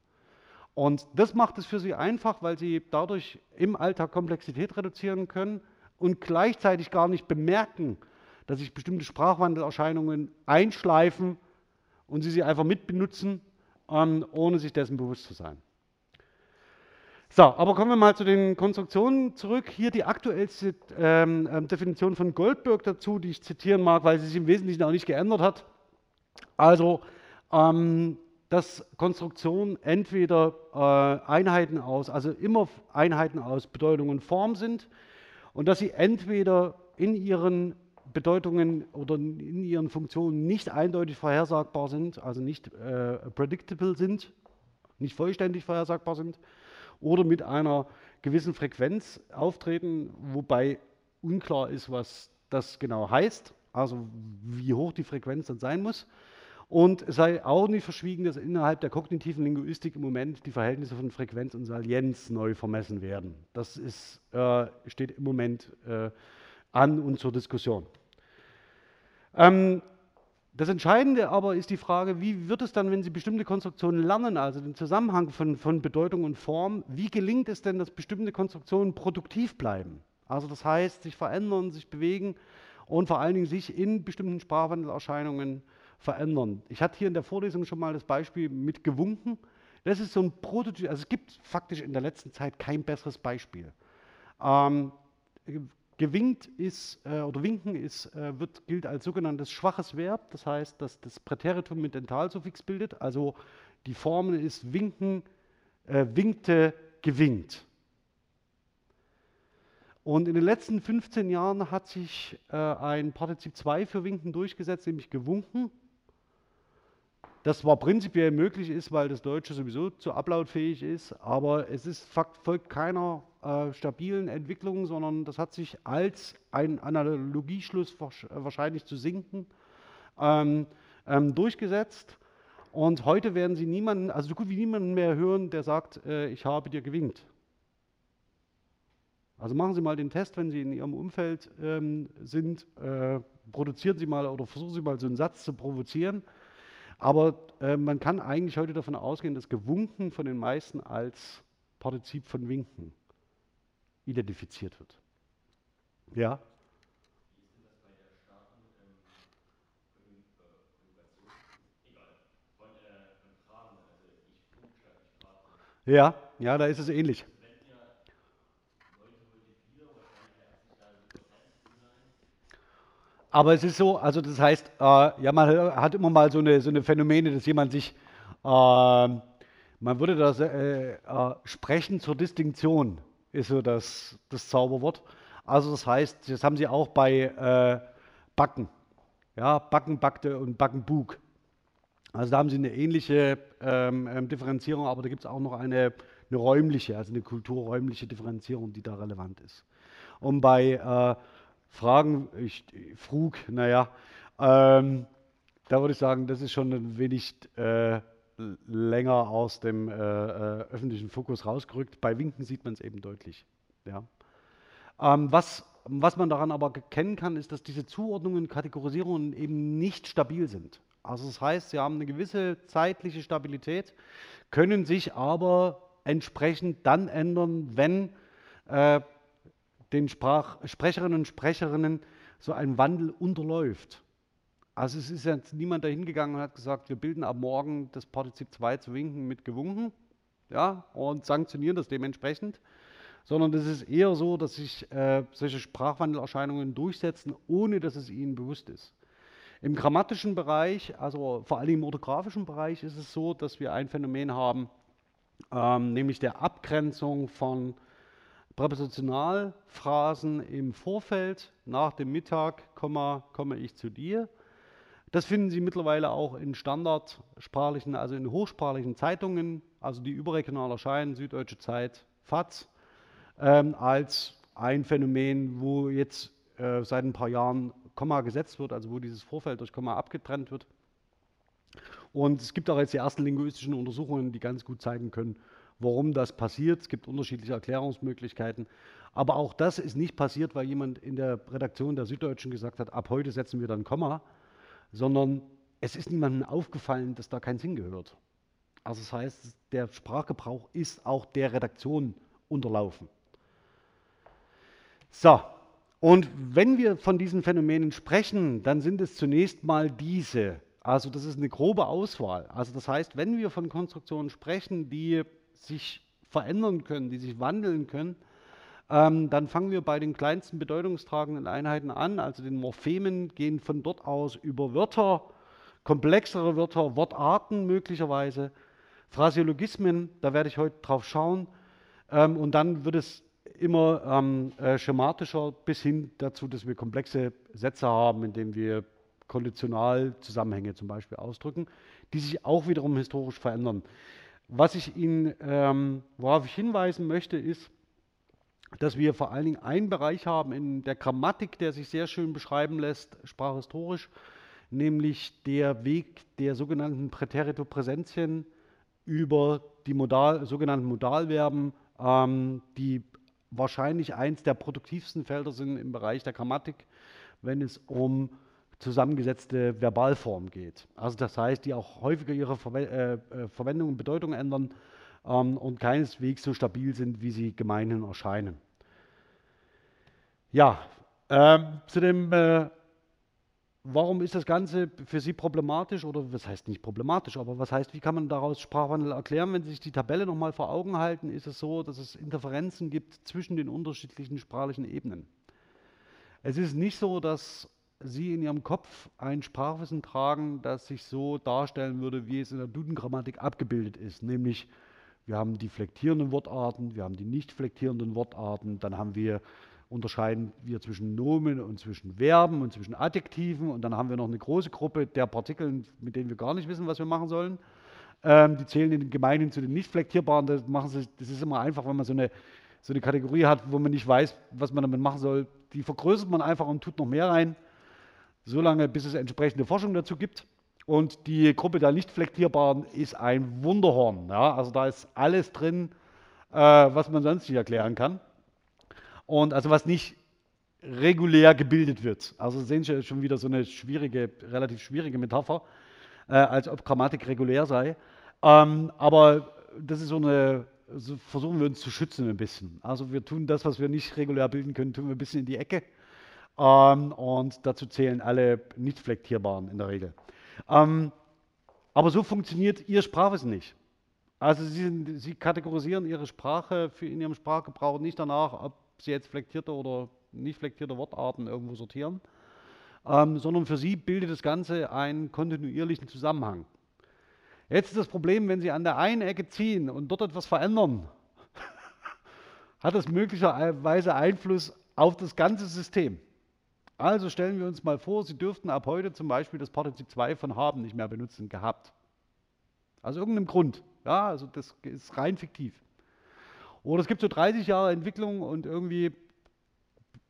A: Und das macht es für sie einfach, weil sie dadurch im Alltag Komplexität reduzieren können und gleichzeitig gar nicht bemerken, dass sich bestimmte Sprachwandelerscheinungen einschleifen und sie sie einfach mitbenutzen, ähm, ohne sich dessen bewusst zu sein. So, aber kommen wir mal zu den Konstruktionen zurück. Hier die aktuellste ähm, ähm Definition von Goldberg dazu, die ich zitieren mag, weil sie sich im Wesentlichen auch nicht geändert hat. Also ähm, dass Konstruktionen entweder äh, Einheiten aus, also immer Einheiten aus Bedeutung und Form sind und dass sie entweder in ihren Bedeutungen oder in ihren Funktionen nicht eindeutig vorhersagbar sind, also nicht äh, predictable sind, nicht vollständig vorhersagbar sind, oder mit einer gewissen Frequenz auftreten, wobei unklar ist, was das genau heißt, also wie hoch die Frequenz dann sein muss. Und es sei auch nicht verschwiegen, dass innerhalb der kognitiven Linguistik im Moment die Verhältnisse von Frequenz und Salienz neu vermessen werden. Das ist, äh, steht im Moment äh, an und zur Diskussion. Ähm, das Entscheidende aber ist die Frage, wie wird es dann, wenn Sie bestimmte Konstruktionen lernen, also den Zusammenhang von, von Bedeutung und Form, wie gelingt es denn, dass bestimmte Konstruktionen produktiv bleiben? Also das heißt, sich verändern, sich bewegen und vor allen Dingen sich in bestimmten Sprachwandelerscheinungen verändern. Ich hatte hier in der Vorlesung schon mal das Beispiel mit gewunken. Das ist so ein Prototyp, also es gibt faktisch in der letzten Zeit kein besseres Beispiel. Ähm, gewinkt ist, äh, oder winken ist, äh, wird, gilt als sogenanntes schwaches Verb, das heißt, dass das Präteritum mit Dentalsuffix bildet, also die Formel ist winken, äh, winkte, gewinkt. Und in den letzten 15 Jahren hat sich äh, ein Partizip 2 für winken durchgesetzt, nämlich gewunken. Das zwar prinzipiell möglich ist, weil das Deutsche sowieso zu uploadfähig ist, aber es ist folgt keiner äh, stabilen Entwicklung, sondern das hat sich als ein Analogieschluss wahrscheinlich zu sinken ähm, ähm, durchgesetzt. Und heute werden Sie niemanden, also so gut wie niemanden mehr hören, der sagt, äh, ich habe dir gewinkt. Also machen Sie mal den Test, wenn Sie in Ihrem Umfeld ähm, sind, äh, produzieren Sie mal oder versuchen Sie mal so einen Satz zu provozieren aber äh, man kann eigentlich heute davon ausgehen, dass gewunken von den meisten als Partizip von winken identifiziert wird. Ja? Ja, ja, da ist es ähnlich. Aber es ist so, also das heißt, äh, ja, man hat immer mal so eine, so eine Phänomene, dass jemand sich, äh, man würde das äh, äh, Sprechen zur Distinktion, ist so das, das Zauberwort. Also das heißt, das haben sie auch bei äh, Backen. Ja, Backen, Backte und Backen, Bug. Also da haben sie eine ähnliche ähm, ähm Differenzierung, aber da gibt es auch noch eine, eine räumliche, also eine kulturräumliche Differenzierung, die da relevant ist. Und bei äh, Fragen, ich, frug, naja, ähm, da würde ich sagen, das ist schon ein wenig äh, länger aus dem äh, äh, öffentlichen Fokus rausgerückt. Bei Winken sieht man es eben deutlich. Ja. Ähm, was was man daran aber erkennen kann, ist, dass diese Zuordnungen, Kategorisierungen eben nicht stabil sind. Also das heißt, sie haben eine gewisse zeitliche Stabilität, können sich aber entsprechend dann ändern, wenn äh, den Sprach Sprecherinnen und Sprecherinnen so ein Wandel unterläuft. Also es ist jetzt niemand dahin gegangen und hat gesagt, wir bilden ab morgen das Partizip 2 zu winken mit gewunken ja, und sanktionieren das dementsprechend, sondern es ist eher so, dass sich äh, solche Sprachwandelerscheinungen durchsetzen, ohne dass es ihnen bewusst ist. Im grammatischen Bereich, also vor allem im orthografischen Bereich, ist es so, dass wir ein Phänomen haben, ähm, nämlich der Abgrenzung von Präpositionalphrasen im Vorfeld, nach dem Mittag, Komma, komme ich zu dir. Das finden Sie mittlerweile auch in standardsprachlichen, also in hochsprachlichen Zeitungen, also die überregional erscheinen, Süddeutsche Zeit, FAZ, ähm, als ein Phänomen, wo jetzt äh, seit ein paar Jahren Komma gesetzt wird, also wo dieses Vorfeld durch Komma abgetrennt wird. Und es gibt auch jetzt die ersten linguistischen Untersuchungen, die ganz gut zeigen können, warum das passiert. Es gibt unterschiedliche Erklärungsmöglichkeiten. Aber auch das ist nicht passiert, weil jemand in der Redaktion der Süddeutschen gesagt hat, ab heute setzen wir dann Komma, sondern es ist niemandem aufgefallen, dass da kein Sinn gehört. Also das heißt, der Sprachgebrauch ist auch der Redaktion unterlaufen. So, und wenn wir von diesen Phänomenen sprechen, dann sind es zunächst mal diese. Also das ist eine grobe Auswahl. Also das heißt, wenn wir von Konstruktionen sprechen, die sich verändern können, die sich wandeln können, ähm, dann fangen wir bei den kleinsten bedeutungstragenden Einheiten an, also den Morphemen, gehen von dort aus über Wörter, komplexere Wörter, Wortarten möglicherweise, Phraseologismen, da werde ich heute drauf schauen, ähm, und dann wird es immer ähm, äh, schematischer bis hin dazu, dass wir komplexe Sätze haben, indem wir Konditionalzusammenhänge zum Beispiel ausdrücken, die sich auch wiederum historisch verändern. Was ich Ihnen, ähm, worauf ich hinweisen möchte, ist, dass wir vor allen Dingen einen Bereich haben in der Grammatik, der sich sehr schön beschreiben lässt, sprachhistorisch, nämlich der Weg der sogenannten Präterito-Präsentien über die Modal, sogenannten Modalverben, ähm, die wahrscheinlich eins der produktivsten Felder sind im Bereich der Grammatik, wenn es um zusammengesetzte Verbalform geht. Also das heißt, die auch häufiger ihre äh, äh, Verwendung und Bedeutung ändern ähm, und keineswegs so stabil sind, wie sie gemeinhin erscheinen. Ja, ähm, zu dem, äh, warum ist das Ganze für Sie problematisch oder was heißt nicht problematisch, aber was heißt, wie kann man daraus Sprachwandel erklären? Wenn Sie sich die Tabelle nochmal vor Augen halten, ist es so, dass es Interferenzen gibt zwischen den unterschiedlichen sprachlichen Ebenen. Es ist nicht so, dass Sie in Ihrem Kopf ein Sprachwissen tragen, das sich so darstellen würde, wie es in der Duden-Grammatik abgebildet ist. Nämlich, wir haben die flektierenden Wortarten, wir haben die nicht flektierenden Wortarten, dann haben wir, unterscheiden wir zwischen Nomen und zwischen Verben und zwischen Adjektiven und dann haben wir noch eine große Gruppe der Partikel, mit denen wir gar nicht wissen, was wir machen sollen. Ähm, die zählen in den Gemeinden zu den nicht flektierbaren. Das, machen sie, das ist immer einfach, wenn man so eine, so eine Kategorie hat, wo man nicht weiß, was man damit machen soll. Die vergrößert man einfach und tut noch mehr rein solange bis es entsprechende Forschung dazu gibt. Und die Gruppe der nicht flektierbaren ist ein Wunderhorn. Ja? Also da ist alles drin, äh, was man sonst nicht erklären kann. Und also was nicht regulär gebildet wird. Also sehen Sie schon wieder so eine schwierige, relativ schwierige Metapher, äh, als ob Grammatik regulär sei. Ähm, aber das ist so eine, so versuchen wir uns zu schützen ein bisschen. Also wir tun das, was wir nicht regulär bilden können, tun wir ein bisschen in die Ecke ähm, und dazu zählen alle nicht flektierbaren in der Regel. Ähm, aber so funktioniert Ihr Sprachwissen nicht. Also Sie, Sie, kategorisieren Ihre Sprache für in Ihrem Sprachgebrauch nicht danach, ob Sie jetzt flektierte oder nicht flektierte Wortarten irgendwo sortieren, ähm, sondern für Sie bildet das Ganze einen kontinuierlichen Zusammenhang. Jetzt ist das Problem, wenn Sie an der einen Ecke ziehen und dort etwas verändern, hat das möglicherweise Einfluss auf das ganze System. Also stellen wir uns mal vor, Sie dürften ab heute zum Beispiel das Partizip 2 von haben nicht mehr benutzen, gehabt. Aus irgendeinem Grund. Ja, also das ist rein fiktiv. Oder es gibt so 30 Jahre Entwicklung und irgendwie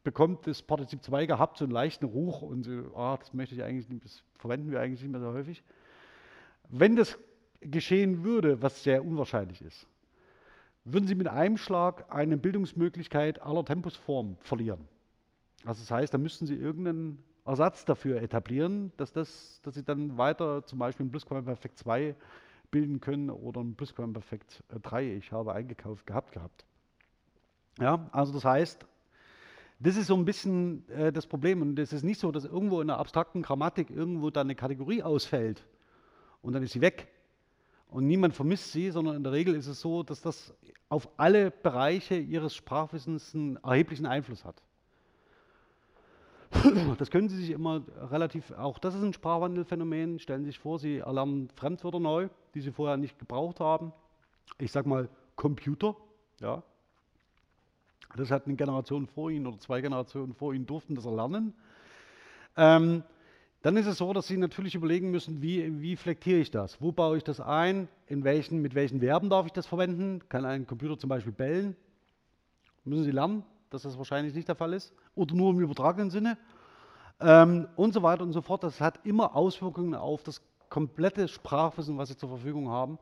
A: bekommt das Partizip 2 gehabt so einen leichten Ruch und so, ah, das möchte ich eigentlich nicht, das verwenden wir eigentlich nicht mehr so häufig. Wenn das geschehen würde, was sehr unwahrscheinlich ist, würden Sie mit einem Schlag eine Bildungsmöglichkeit aller Tempusformen verlieren. Also das heißt, da müssten Sie irgendeinen Ersatz dafür etablieren, dass, das, dass Sie dann weiter zum Beispiel ein Plusquamperfekt 2 bilden können oder ein Plusquamperfekt 3. Ich habe eingekauft gehabt gehabt. Ja, also das heißt, das ist so ein bisschen äh, das Problem. Und es ist nicht so, dass irgendwo in der abstrakten Grammatik irgendwo dann eine Kategorie ausfällt und dann ist sie weg. Und niemand vermisst sie, sondern in der Regel ist es so, dass das auf alle Bereiche ihres Sprachwissens einen erheblichen Einfluss hat. Das können Sie sich immer relativ, auch das ist ein Sprachwandelphänomen. Stellen Sie sich vor, Sie erlernen Fremdwörter neu, die Sie vorher nicht gebraucht haben. Ich sage mal Computer, ja, das hat eine Generation vor Ihnen oder zwei Generationen vor Ihnen durften das erlernen. Ähm, dann ist es so, dass Sie natürlich überlegen müssen, wie, wie flektiere ich das? Wo baue ich das ein? In welchen, mit welchen Verben darf ich das verwenden? Kann ein Computer zum Beispiel bellen? Müssen Sie lernen, dass das wahrscheinlich nicht der Fall ist? Oder nur im übertragenen Sinne? Ähm, und so weiter und so fort. Das hat immer Auswirkungen auf das komplette Sprachwissen, was Sie zur Verfügung haben,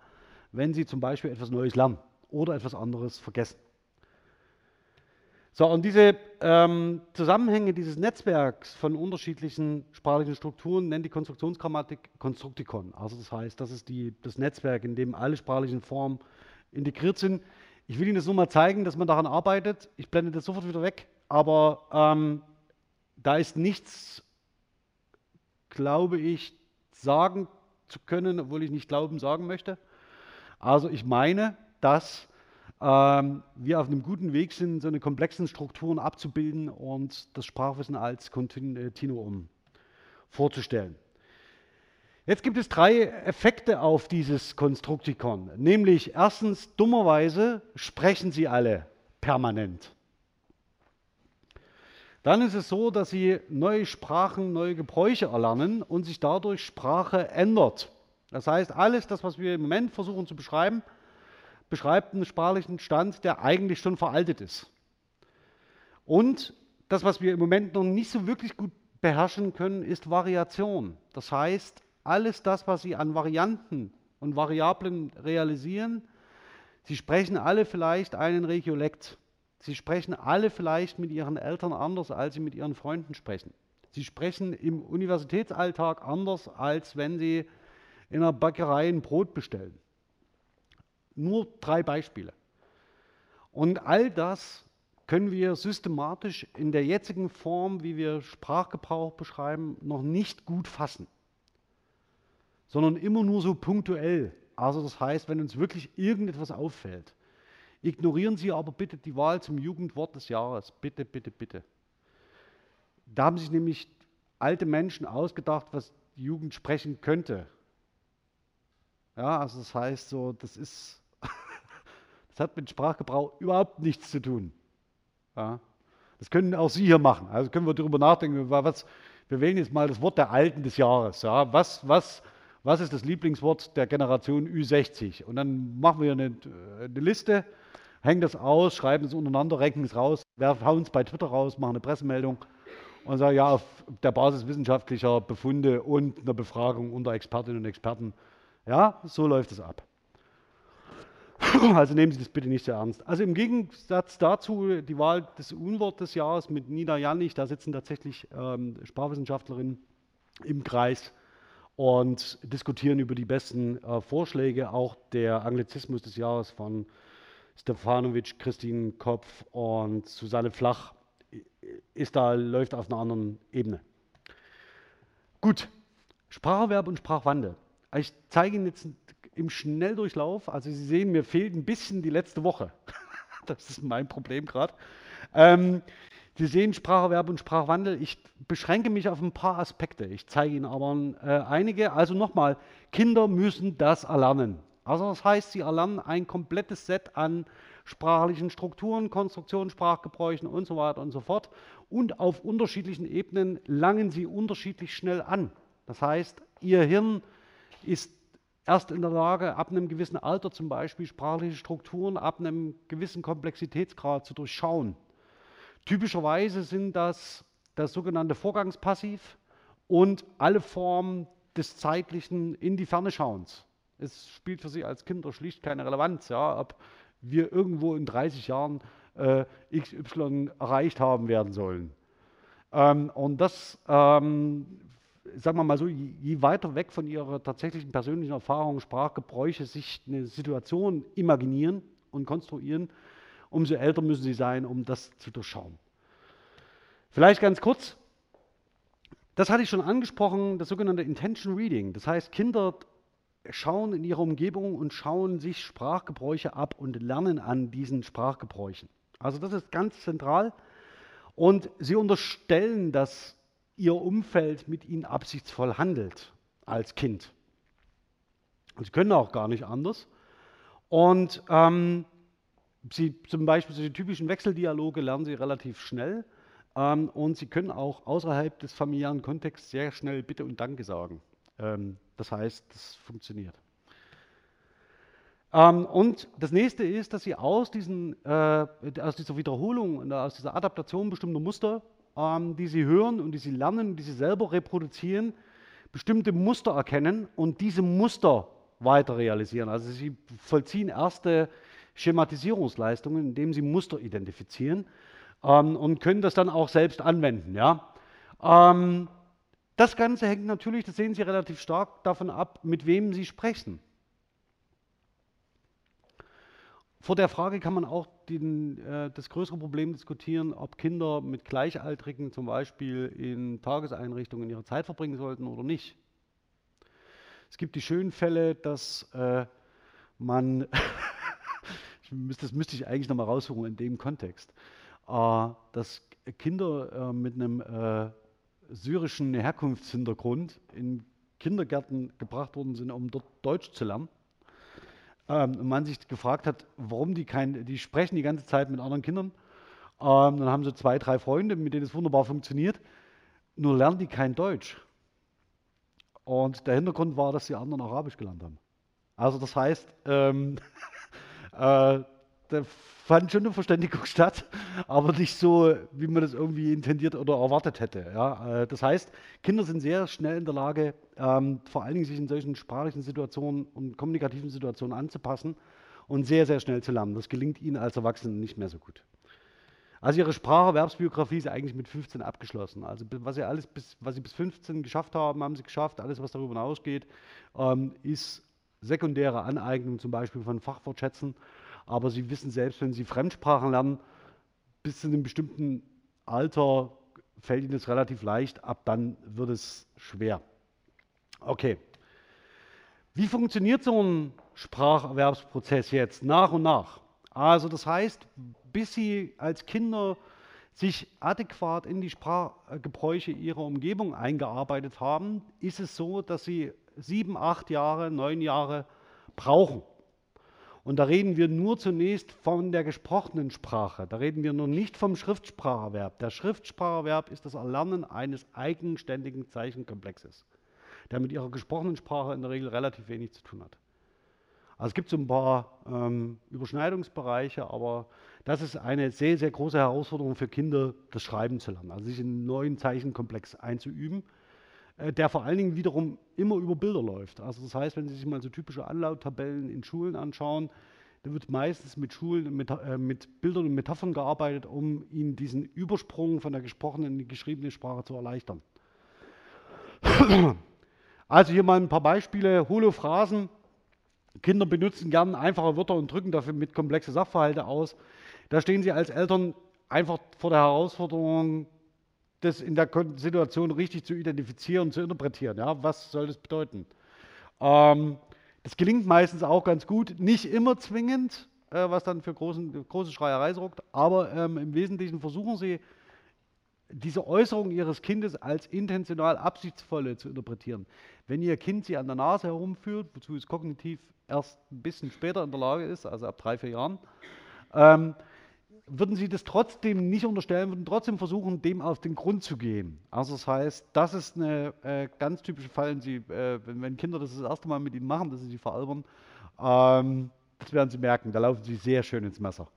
A: wenn Sie zum Beispiel etwas Neues lernen oder etwas anderes vergessen. So, und diese ähm, Zusammenhänge dieses Netzwerks von unterschiedlichen sprachlichen Strukturen nennt die Konstruktionsgrammatik Konstruktikon. Also das heißt, das ist die, das Netzwerk, in dem alle sprachlichen Formen integriert sind. Ich will Ihnen das nur mal zeigen, dass man daran arbeitet. Ich blende das sofort wieder weg, aber ähm, da ist nichts, glaube ich, sagen zu können, obwohl ich nicht glauben sagen möchte. Also ich meine, dass ähm, wir auf einem guten Weg sind, so eine komplexen Strukturen abzubilden und das Sprachwissen als Kontinuum vorzustellen. Jetzt gibt es drei Effekte auf dieses Konstruktikon. Nämlich erstens, dummerweise sprechen sie alle permanent. Dann ist es so, dass sie neue Sprachen, neue Gebräuche erlernen und sich dadurch Sprache ändert. Das heißt, alles das, was wir im Moment versuchen zu beschreiben, beschreibt einen sprachlichen Stand, der eigentlich schon veraltet ist. Und das, was wir im Moment noch nicht so wirklich gut beherrschen können, ist Variation. Das heißt, alles das, was Sie an Varianten und Variablen realisieren, Sie sprechen alle vielleicht einen Regiolekt. Sie sprechen alle vielleicht mit Ihren Eltern anders, als Sie mit Ihren Freunden sprechen. Sie sprechen im Universitätsalltag anders, als wenn Sie in einer Bäckerei ein Brot bestellen. Nur drei Beispiele. Und all das können wir systematisch in der jetzigen Form, wie wir Sprachgebrauch beschreiben, noch nicht gut fassen, sondern immer nur so punktuell. Also das heißt, wenn uns wirklich irgendetwas auffällt, ignorieren Sie aber bitte die Wahl zum Jugendwort des Jahres. Bitte, bitte, bitte. Da haben sich nämlich alte Menschen ausgedacht, was die Jugend sprechen könnte. Ja, also das heißt so, das ist das hat mit Sprachgebrauch überhaupt nichts zu tun. Ja. Das können auch Sie hier machen. Also können wir darüber nachdenken. Was, wir wählen jetzt mal das Wort der Alten des Jahres. Ja. Was, was, was ist das Lieblingswort der Generation Ü60? Und dann machen wir eine, eine Liste, hängen das aus, schreiben es untereinander, renken es raus, hauen es bei Twitter raus, machen eine Pressemeldung und sagen, ja, auf der Basis wissenschaftlicher Befunde und einer Befragung unter Expertinnen und Experten. Ja, so läuft es ab. Also nehmen Sie das bitte nicht so ernst. Also im Gegensatz dazu die Wahl des Unwort des Jahres mit Nina Janich, da sitzen tatsächlich ähm, Sprachwissenschaftlerinnen im Kreis und diskutieren über die besten äh, Vorschläge. Auch der Anglizismus des Jahres von Stefanovic, Christine Kopf und Susanne Flach ist da, läuft auf einer anderen Ebene. Gut, Spracherwerb und Sprachwandel. Ich zeige Ihnen jetzt im Schnelldurchlauf, also Sie sehen, mir fehlt ein bisschen die letzte Woche. das ist mein Problem gerade. Ähm, Sie sehen Spracherwerb und Sprachwandel. Ich beschränke mich auf ein paar Aspekte. Ich zeige Ihnen aber äh, einige. Also nochmal, Kinder müssen das erlernen. Also das heißt, sie erlernen ein komplettes Set an sprachlichen Strukturen, Konstruktionen, Sprachgebräuchen und so weiter und so fort. Und auf unterschiedlichen Ebenen langen sie unterschiedlich schnell an. Das heißt, ihr Hirn ist erst in der Lage, ab einem gewissen Alter zum Beispiel sprachliche Strukturen ab einem gewissen Komplexitätsgrad zu durchschauen. Typischerweise sind das das sogenannte Vorgangspassiv und alle Formen des zeitlichen in die Ferne schauens. Es spielt für Sie als Kinder schlicht keine Relevanz, ja, ob wir irgendwo in 30 Jahren äh, XY erreicht haben werden sollen. Ähm, und das, ähm, sagen wir mal so, je, je weiter weg von ihrer tatsächlichen persönlichen Erfahrung, Sprachgebräuche sich eine Situation imaginieren und konstruieren, umso älter müssen sie sein, um das zu durchschauen. Vielleicht ganz kurz, das hatte ich schon angesprochen, das sogenannte Intention Reading. Das heißt, Kinder schauen in ihre Umgebung und schauen sich Sprachgebräuche ab und lernen an diesen Sprachgebräuchen. Also das ist ganz zentral. Und sie unterstellen, dass ihr Umfeld mit ihnen absichtsvoll handelt als Kind. Und sie können auch gar nicht anders. Und ähm, sie zum Beispiel die typischen Wechseldialoge lernen sie relativ schnell. Ähm, und sie können auch außerhalb des familiären Kontexts sehr schnell Bitte und Danke sagen. Ähm, das heißt, das funktioniert. Ähm, und das nächste ist, dass sie aus, diesen, äh, aus dieser Wiederholung, aus dieser Adaptation bestimmter Muster, ähm, die sie hören und die sie lernen, die sie selber reproduzieren, bestimmte Muster erkennen und diese Muster weiter realisieren. Also sie vollziehen erste Schematisierungsleistungen, indem sie Muster identifizieren ähm, und können das dann auch selbst anwenden. Ja? Ähm, das Ganze hängt natürlich, das sehen Sie relativ stark davon ab, mit wem Sie sprechen. Vor der Frage kann man auch den, äh, das größere Problem diskutieren, ob Kinder mit Gleichaltrigen zum Beispiel in Tageseinrichtungen ihre Zeit verbringen sollten oder nicht. Es gibt die schönen Fälle, dass äh, man, das müsste ich eigentlich nochmal raussuchen in dem Kontext, äh, dass Kinder äh, mit einem äh, syrischen Herkunftshintergrund in Kindergärten gebracht worden sind, um dort Deutsch zu lernen. Ähm, man sich gefragt hat, warum die kein, die sprechen die ganze Zeit mit anderen Kindern. Ähm, dann haben sie zwei, drei Freunde, mit denen es wunderbar funktioniert, nur lernen die kein Deutsch. Und der Hintergrund war, dass die anderen Arabisch gelernt haben. Also das heißt, ähm, äh, da fand schon eine Verständigung statt, aber nicht so, wie man das irgendwie intendiert oder erwartet hätte. Ja? Äh, das heißt, Kinder sind sehr schnell in der Lage, ähm, vor allen Dingen sich in solchen sprachlichen Situationen und kommunikativen Situationen anzupassen und sehr, sehr schnell zu lernen. Das gelingt ihnen als Erwachsenen nicht mehr so gut. Also ihre Spracherwerbsbiografie ist eigentlich mit 15 abgeschlossen. Also was sie alles bis, was sie bis 15 geschafft haben, haben sie geschafft. Alles, was darüber hinausgeht, ähm, ist sekundäre Aneignung zum Beispiel von Fachwortschätzen aber sie wissen selbst, wenn sie Fremdsprachen lernen, bis zu einem bestimmten Alter fällt ihnen es relativ leicht, ab dann wird es schwer. Okay. Wie funktioniert so ein Spracherwerbsprozess jetzt nach und nach? Also das heißt, bis sie als Kinder sich adäquat in die Sprachgebräuche ihrer Umgebung eingearbeitet haben, ist es so, dass sie sieben, acht Jahre, neun Jahre brauchen. Und da reden wir nur zunächst von der gesprochenen Sprache. Da reden wir noch nicht vom Schriftspracherwerb. Der Schriftspracherwerb ist das Erlernen eines eigenständigen Zeichenkomplexes, der mit ihrer gesprochenen Sprache in der Regel relativ wenig zu tun hat. Also es gibt so ein paar ähm, Überschneidungsbereiche, aber das ist eine sehr, sehr große Herausforderung für Kinder, das Schreiben zu lernen, also sich in einen neuen Zeichenkomplex einzuüben. Äh, der vor allen Dingen wiederum immer über Bilder läuft. Also das heißt, wenn Sie sich mal so typische Anlauttabellen in Schulen anschauen, da wird meistens mit Schulen, mit, äh, mit Bildern und Metaphern gearbeitet, um ihnen diesen Übersprung von der gesprochenen in die geschriebene Sprache zu erleichtern. Also hier mal ein paar Beispiele. Holophrasen. Kinder benutzen gern einfache Wörter und drücken dafür mit komplexe Sachverhalte aus. Da stehen sie als Eltern einfach vor der Herausforderung, das in der Situation richtig zu identifizieren, zu interpretieren. Ja? Was soll das bedeuten? Ähm, das gelingt meistens auch ganz gut, nicht immer zwingend, äh, was dann für großen, große Schreierei sorgt, aber ähm, im Wesentlichen versuchen sie, diese Äußerung ihres Kindes als intentional absichtsvolle zu interpretieren. Wenn ihr Kind sie an der Nase herumführt, wozu es kognitiv erst ein bisschen später in der Lage ist, also ab drei, vier Jahren, ähm, würden Sie das trotzdem nicht unterstellen, würden trotzdem versuchen, dem auf den Grund zu gehen. Also das heißt, das ist eine äh, ganz typische Fall, Sie, äh, wenn, wenn, Kinder das das erste Mal mit Ihnen machen, dass Sie sie veralbern, ähm, das werden Sie merken, da laufen Sie sehr schön ins Messer.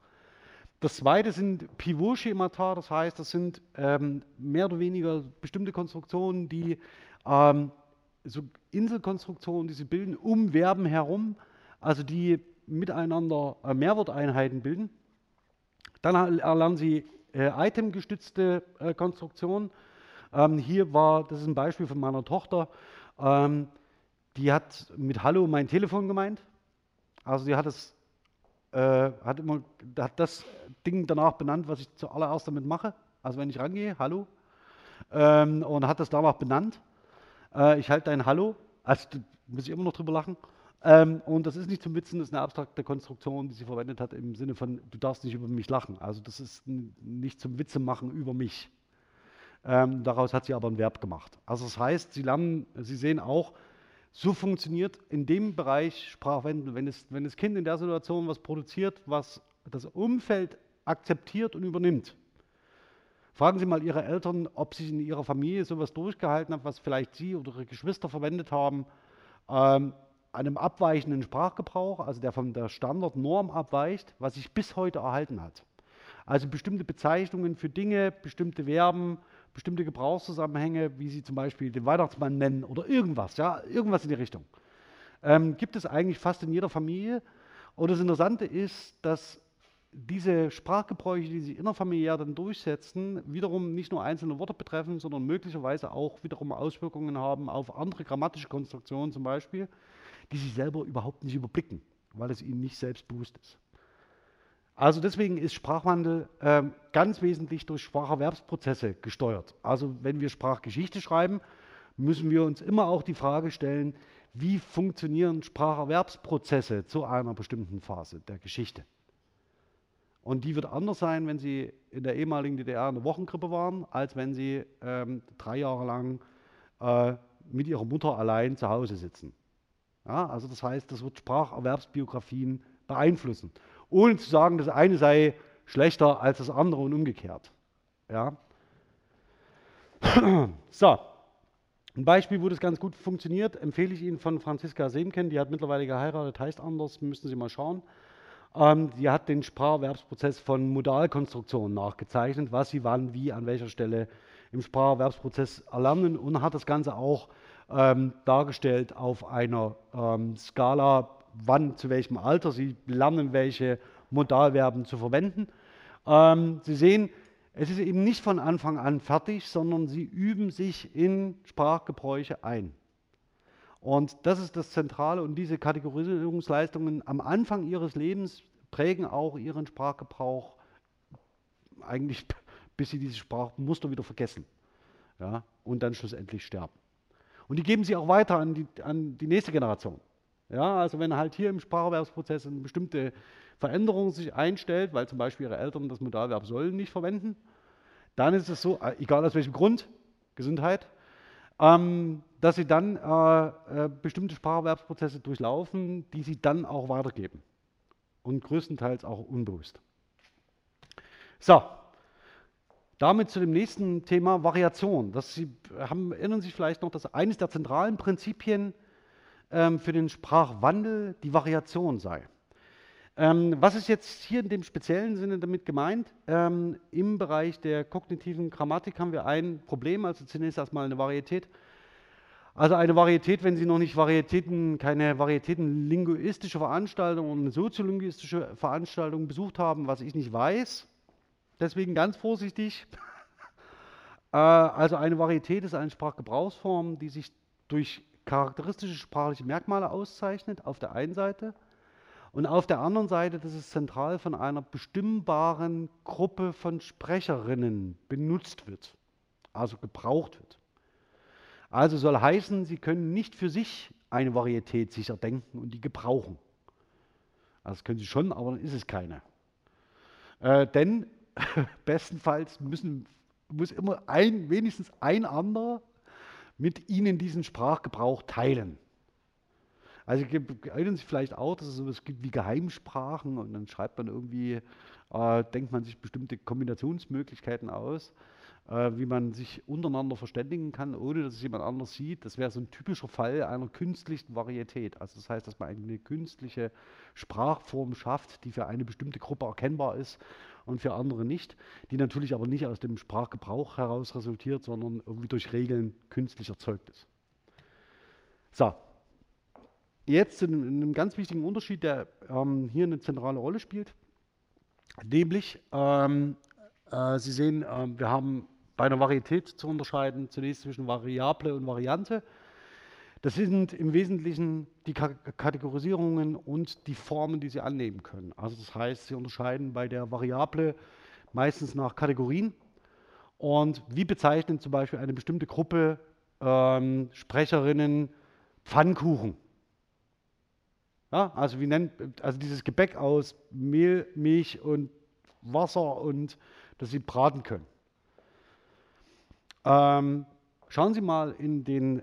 A: Das zweite sind Pivot-Schemata, das heißt, das sind ähm, mehr oder weniger bestimmte Konstruktionen, die ähm, so Inselkonstruktionen, die Sie bilden um Verben herum, also die miteinander äh, Mehrworteinheiten bilden. Dann erlernen Sie äh, itemgestützte äh, Konstruktion. Ähm, hier war, das ist ein Beispiel von meiner Tochter, ähm, die hat mit Hallo mein Telefon gemeint. Also die hat es, äh, hat immer, hat das Ding danach benannt, was ich zuallererst damit mache. Also wenn ich rangehe, Hallo. Ähm, und hat das danach benannt. Äh, ich halte dein Hallo. Also muss ich immer noch drüber lachen. Ähm, und das ist nicht zum Witzen, das ist eine abstrakte Konstruktion, die sie verwendet hat im Sinne von, du darfst nicht über mich lachen. Also das ist nicht zum Witze machen über mich. Ähm, daraus hat sie aber ein Verb gemacht. Also das heißt, Sie lernen, Sie sehen auch, so funktioniert in dem Bereich Sprachwandel, wenn das, wenn das Kind in der Situation was produziert, was das Umfeld akzeptiert und übernimmt. Fragen Sie mal Ihre Eltern, ob sich in Ihrer Familie sowas durchgehalten hat, was vielleicht Sie oder Ihre Geschwister verwendet haben, ähm, einem abweichenden Sprachgebrauch, also der von der Standardnorm abweicht, was sich bis heute erhalten hat. Also bestimmte Bezeichnungen für Dinge, bestimmte Verben, bestimmte Gebrauchszusammenhänge, wie Sie zum Beispiel den Weihnachtsmann nennen oder irgendwas, ja, irgendwas in die Richtung. Ähm, gibt es eigentlich fast in jeder Familie. Und das Interessante ist, dass diese Sprachgebräuche, die sich innerfamiliär dann durchsetzen, wiederum nicht nur einzelne Worte betreffen, sondern möglicherweise auch wiederum Auswirkungen haben auf andere grammatische Konstruktionen zum Beispiel, die sie selber überhaupt nicht überblicken, weil es ihnen nicht selbstbewusst ist. Also deswegen ist Sprachwandel äh, ganz wesentlich durch Spracherwerbsprozesse gesteuert. Also wenn wir Sprachgeschichte schreiben, müssen wir uns immer auch die Frage stellen, wie funktionieren Spracherwerbsprozesse zu einer bestimmten Phase der Geschichte. Und die wird anders sein, wenn Sie in der ehemaligen DDR eine Wochenkrippe waren, als wenn Sie ähm, drei Jahre lang äh, mit Ihrer Mutter allein zu Hause sitzen. Ja, also das heißt, das wird Spracherwerbsbiografien beeinflussen ohne zu sagen, das eine sei schlechter als das andere und umgekehrt. Ja. So, ein Beispiel, wo das ganz gut funktioniert, empfehle ich Ihnen von Franziska Semken, die hat mittlerweile geheiratet, heißt anders, müssen Sie mal schauen. Ähm, die hat den Spracherwerbsprozess von Modalkonstruktionen nachgezeichnet, was sie wann, wie, an welcher Stelle im Spracherwerbsprozess erlernen und hat das Ganze auch ähm, dargestellt auf einer ähm, Skala wann, zu welchem Alter Sie lernen, welche Modalverben zu verwenden. Ähm, Sie sehen, es ist eben nicht von Anfang an fertig, sondern Sie üben sich in Sprachgebräuche ein. Und das ist das Zentrale und diese Kategorisierungsleistungen am Anfang Ihres Lebens prägen auch Ihren Sprachgebrauch eigentlich, bis Sie diese Sprachmuster wieder vergessen ja, und dann schlussendlich sterben. Und die geben Sie auch weiter an die, an die nächste Generation. Ja, also wenn halt hier im Spracherwerbsprozess eine bestimmte Veränderung sich einstellt, weil zum Beispiel Ihre Eltern das Modalverb sollen nicht verwenden, dann ist es so, äh, egal aus welchem Grund, Gesundheit, ähm, dass Sie dann äh, äh, bestimmte Spracherwerbsprozesse durchlaufen, die Sie dann auch weitergeben. Und größtenteils auch unbewusst. So, damit zu dem nächsten Thema Variation. Das Sie haben, erinnern sich vielleicht noch, dass eines der zentralen Prinzipien ähm, für den Sprachwandel die Variation sei. Ähm, was ist jetzt hier in dem speziellen Sinne damit gemeint? Ähm, Im Bereich der kognitiven Grammatik haben wir ein Problem, also zunächst erstmal eine Varietät. Also eine Varietät, wenn Sie noch nicht Varietäten, keine Varietäten-linguistische Veranstaltung und eine soziolinguistische Veranstaltung besucht haben, was ich nicht weiß. Deswegen ganz vorsichtig. äh, also eine Varietät ist eine Sprachgebrauchsform, die sich durch charakteristische sprachliche Merkmale auszeichnet, auf der einen Seite. Und auf der anderen Seite, dass es zentral von einer bestimmbaren Gruppe von Sprecherinnen benutzt wird, also gebraucht wird. Also soll heißen, Sie können nicht für sich eine Varietät sich erdenken und die gebrauchen. Also das können Sie schon, aber dann ist es keine. Äh, denn bestenfalls müssen, muss immer ein, wenigstens ein anderer mit ihnen diesen Sprachgebrauch teilen. Also erinnern Sie vielleicht auch, dass es sowas gibt wie Geheimsprachen und dann schreibt man irgendwie, äh, denkt man sich bestimmte Kombinationsmöglichkeiten aus, äh, wie man sich untereinander verständigen kann, ohne dass es jemand anders sieht. Das wäre so ein typischer Fall einer künstlichen Varietät. Also das heißt, dass man eine künstliche Sprachform schafft, die für eine bestimmte Gruppe erkennbar ist und für andere nicht, die natürlich aber nicht aus dem Sprachgebrauch heraus resultiert, sondern irgendwie durch Regeln künstlich erzeugt ist. So, jetzt zu einem, ganz wichtigen Unterschied, der ähm, hier eine zentrale Rolle spielt, nämlich, ähm, äh, Sie sehen, äh, wir haben bei einer Varietät zu unterscheiden, zunächst zwischen Variable und Variante. Das sind im Wesentlichen die Kategorisierungen und die Formen, die sie annehmen können. Also das heißt, sie unterscheiden bei der Variable meistens nach Kategorien. Und wie bezeichnet zum Beispiel eine bestimmte Gruppe ähm, Sprecherinnen Pfannkuchen? Ja, also, wie nennt, also dieses Gebäck aus Mehl, Milch und Wasser und dass sie braten können. Ähm, schauen Sie mal in, den,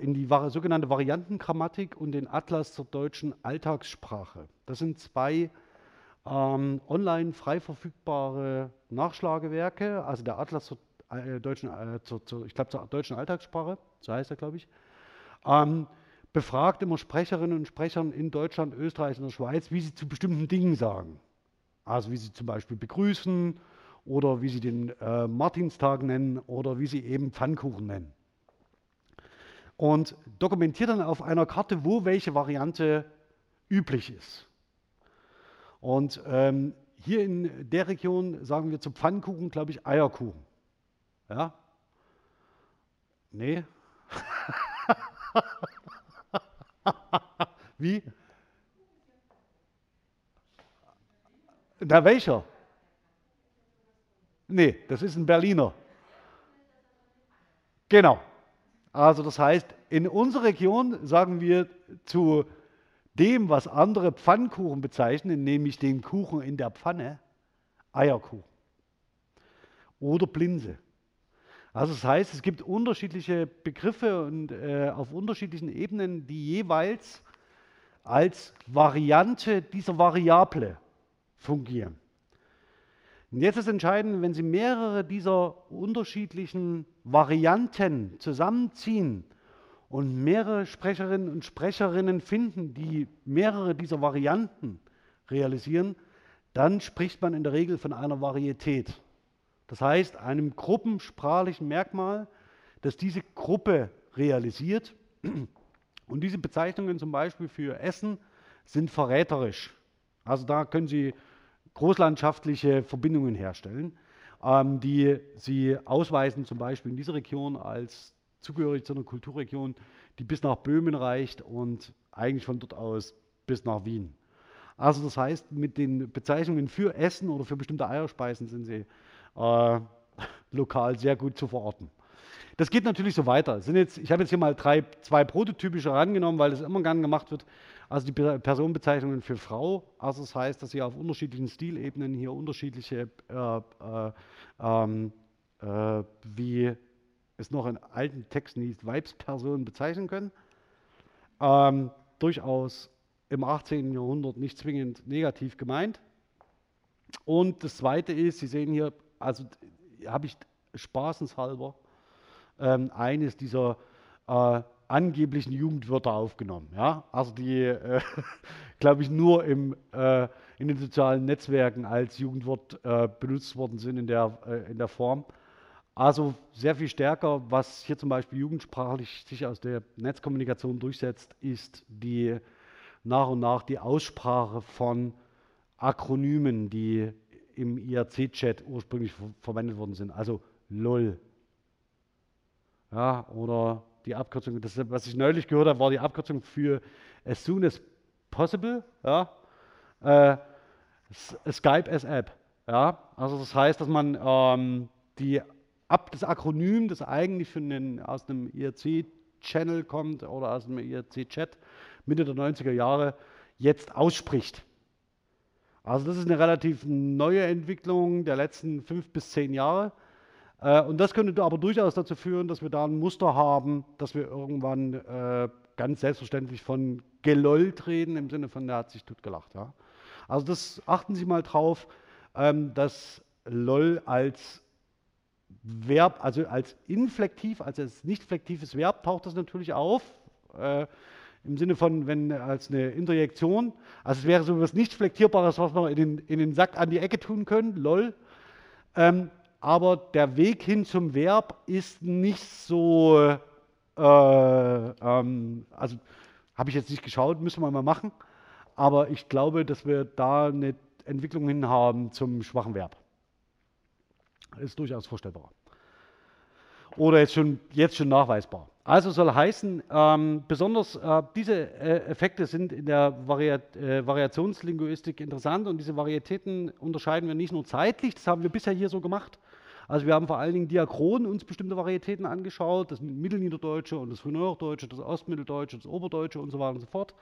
A: in die sogenannte Variantengrammatik und den Atlas zur deutschen Alltagssprache. Das sind zwei ähm, online frei verfügbare Nachschlagewerke, also der Atlas zur äh, deutschen, äh, zur, zur, ich glaube zur deutschen Alltagssprache, so heißt er, glaube ich. Ähm, befragt immer Sprecherinnen und Sprechern in Deutschland, Österreich und der Schweiz, wie sie zu bestimmten Dingen sagen. Also wie sie zum Beispiel begrüßen oder wie sie den äh, Martinstag nennen oder wie sie eben Pfannkuchen nennen. Und dokumentiert dann auf einer Karte, wo welche Variante üblich ist. Und ähm, hier in der Region sagen wir zu Pfannkuchen, glaube ich, Eierkuchen. Ja? Nee? Wie? Na, welcher? Nee, das ist ein Berliner. Genau. Also das heißt, in unserer Region sagen wir zu dem, was andere Pfannkuchen bezeichnen, nämlich den Kuchen in der Pfanne, Eierkuchen oder Blinse. Also das heißt, es gibt unterschiedliche Begriffe und äh, auf unterschiedlichen Ebenen, die jeweils als Variante dieser Variable fungieren. Und jetzt ist entscheidend, wenn Sie mehrere dieser unterschiedlichen Varianten zusammenziehen und mehrere Sprecherinnen und Sprecherinnen finden, die mehrere dieser Varianten realisieren, dann spricht man in der Regel von einer Varietät. Das heißt, einem gruppensprachlichen Merkmal, das diese Gruppe realisiert. Und diese Bezeichnungen zum Beispiel für Essen sind verräterisch. Also da können Sie großlandschaftliche Verbindungen herstellen, ähm, die Sie ausweisen, zum Beispiel in dieser Region als zugehörig zu einer Kulturregion, die bis nach Böhmen reicht und eigentlich von dort aus bis nach Wien. Also das heißt, mit den Bezeichnungen für Essen oder für bestimmte Eierspeisen sind Sie äh, lokal sehr gut zu verorten. Das geht natürlich so weiter. Jetzt, ich habe jetzt hier mal drei, zwei prototypische herangenommen, weil das immer gern gemacht wird. Also die Personenbezeichnungen für Frau. Also das heißt, dass Sie auf unterschiedlichen Stilebenen hier unterschiedliche, äh, äh, ähm, äh, wie es noch in alten Texten hieß, Weibspersonen bezeichnen können. Ähm, durchaus im 18. Jahrhundert nicht zwingend negativ gemeint. Und das Zweite ist, Sie sehen hier also habe ich spaßenshalber ähm, eines dieser äh, angeblichen Jugendwörter aufgenommen. Ja? Also die, äh, glaube ich, nur im, äh, in den sozialen Netzwerken als Jugendwort äh, benutzt worden sind in der, äh, in der Form. Also sehr viel stärker, was hier zum Beispiel jugendsprachlich sich aus der Netzkommunikation durchsetzt, ist die nach und nach die Aussprache von Akronymen, die im IRC-Chat ursprünglich ver verwendet worden sind. Also LOL. Ja, oder die Abkürzung, das, was ich neulich gehört habe, war die Abkürzung für as soon as possible. Ja, äh, Skype as App. Ja, also das heißt, dass man ähm, die ab das Akronym, das eigentlich einen, aus einem IRC-Channel kommt oder aus einem IRC-Chat Mitte der 90er Jahre, jetzt ausspricht. Also das ist eine relativ neue Entwicklung der letzten fünf bis zehn Jahre. Äh, und das könnte aber durchaus dazu führen, dass wir da ein Muster haben, dass wir irgendwann äh, ganz selbstverständlich von gelollt reden, im Sinne von, der hat sich tut gelacht. Ja? Also das achten Sie mal drauf, ähm, dass LOL als Verb, also als inflektiv, also als nicht flektives Verb taucht das natürlich auf. Äh, im Sinne von, wenn als eine Interjektion, also es wäre so etwas nicht Flektierbares, was wir in den, in den Sack an die Ecke tun können, lol. Ähm, aber der Weg hin zum Verb ist nicht so, äh, ähm, also habe ich jetzt nicht geschaut, müssen wir mal machen. Aber ich glaube, dass wir da eine Entwicklung hin haben zum schwachen Verb. Ist durchaus vorstellbar. oder jetzt schon, jetzt schon nachweisbar. Also soll heißen, ähm, besonders äh, diese äh, Effekte sind in der Variat äh, Variationslinguistik interessant und diese Varietäten unterscheiden wir nicht nur zeitlich, das haben wir bisher hier so gemacht. Also wir haben vor allen Dingen diachron uns bestimmte Varietäten angeschaut, das Mittelniederdeutsche und das Frühneuhochdeutsche, das Ostmitteldeutsche, das Oberdeutsche und so weiter und so fort.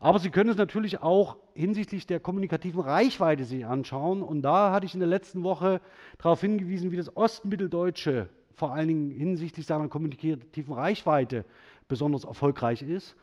A: Aber Sie können es natürlich auch hinsichtlich der kommunikativen Reichweite sich anschauen. Und da hatte ich in der letzten Woche darauf hingewiesen, wie das Ostmitteldeutsche vor allen Dingen hinsichtlich seiner kommunikativen Reichweite besonders erfolgreich ist.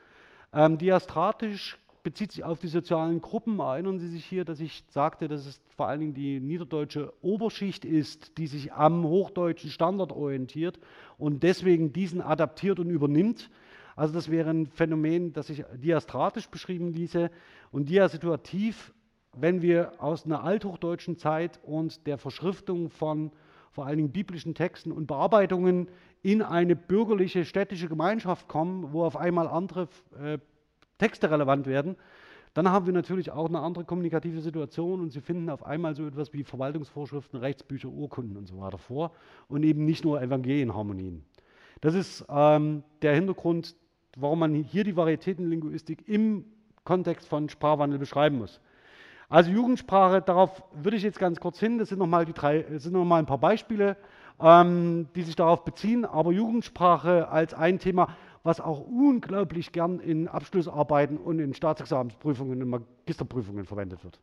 A: Ähm, diastratisch bezieht sich auf die sozialen Gruppen. Erinnern Sie sich hier, dass ich sagte, dass es vor allen Dingen die niederdeutsche Oberschicht ist, die sich am hochdeutschen Standard orientiert und deswegen diesen adaptiert und übernimmt. Also das wäre ein Phänomen, das sich diastratisch beschrieben ließe und diasituativ, wenn wir aus einer althochdeutschen Zeit und der Verschriftung von vor allen Dingen biblischen Texten und Bearbeitungen in eine bürgerliche städtische Gemeinschaft kommen, wo auf einmal andere äh, Texte relevant werden, dann haben wir natürlich auch eine andere kommunikative Situation und Sie finden auf einmal so etwas wie Verwaltungsvorschriften, Rechtsbücher, Urkunden und so weiter vor und eben nicht nur Evangelienharmonien. Das ist ähm, der Hintergrund, warum man hier die Varietätenlinguistik im Kontext von Sprachwandel beschreiben muss. Also Jugendsprache, darauf würde ich jetzt ganz kurz hin. Das sind nochmal noch ein paar Beispiele, ähm, die sich darauf beziehen. Aber Jugendsprache als ein Thema, was auch unglaublich gern in Abschlussarbeiten und in Staatsexamensprüfungen und Magisterprüfungen verwendet wird.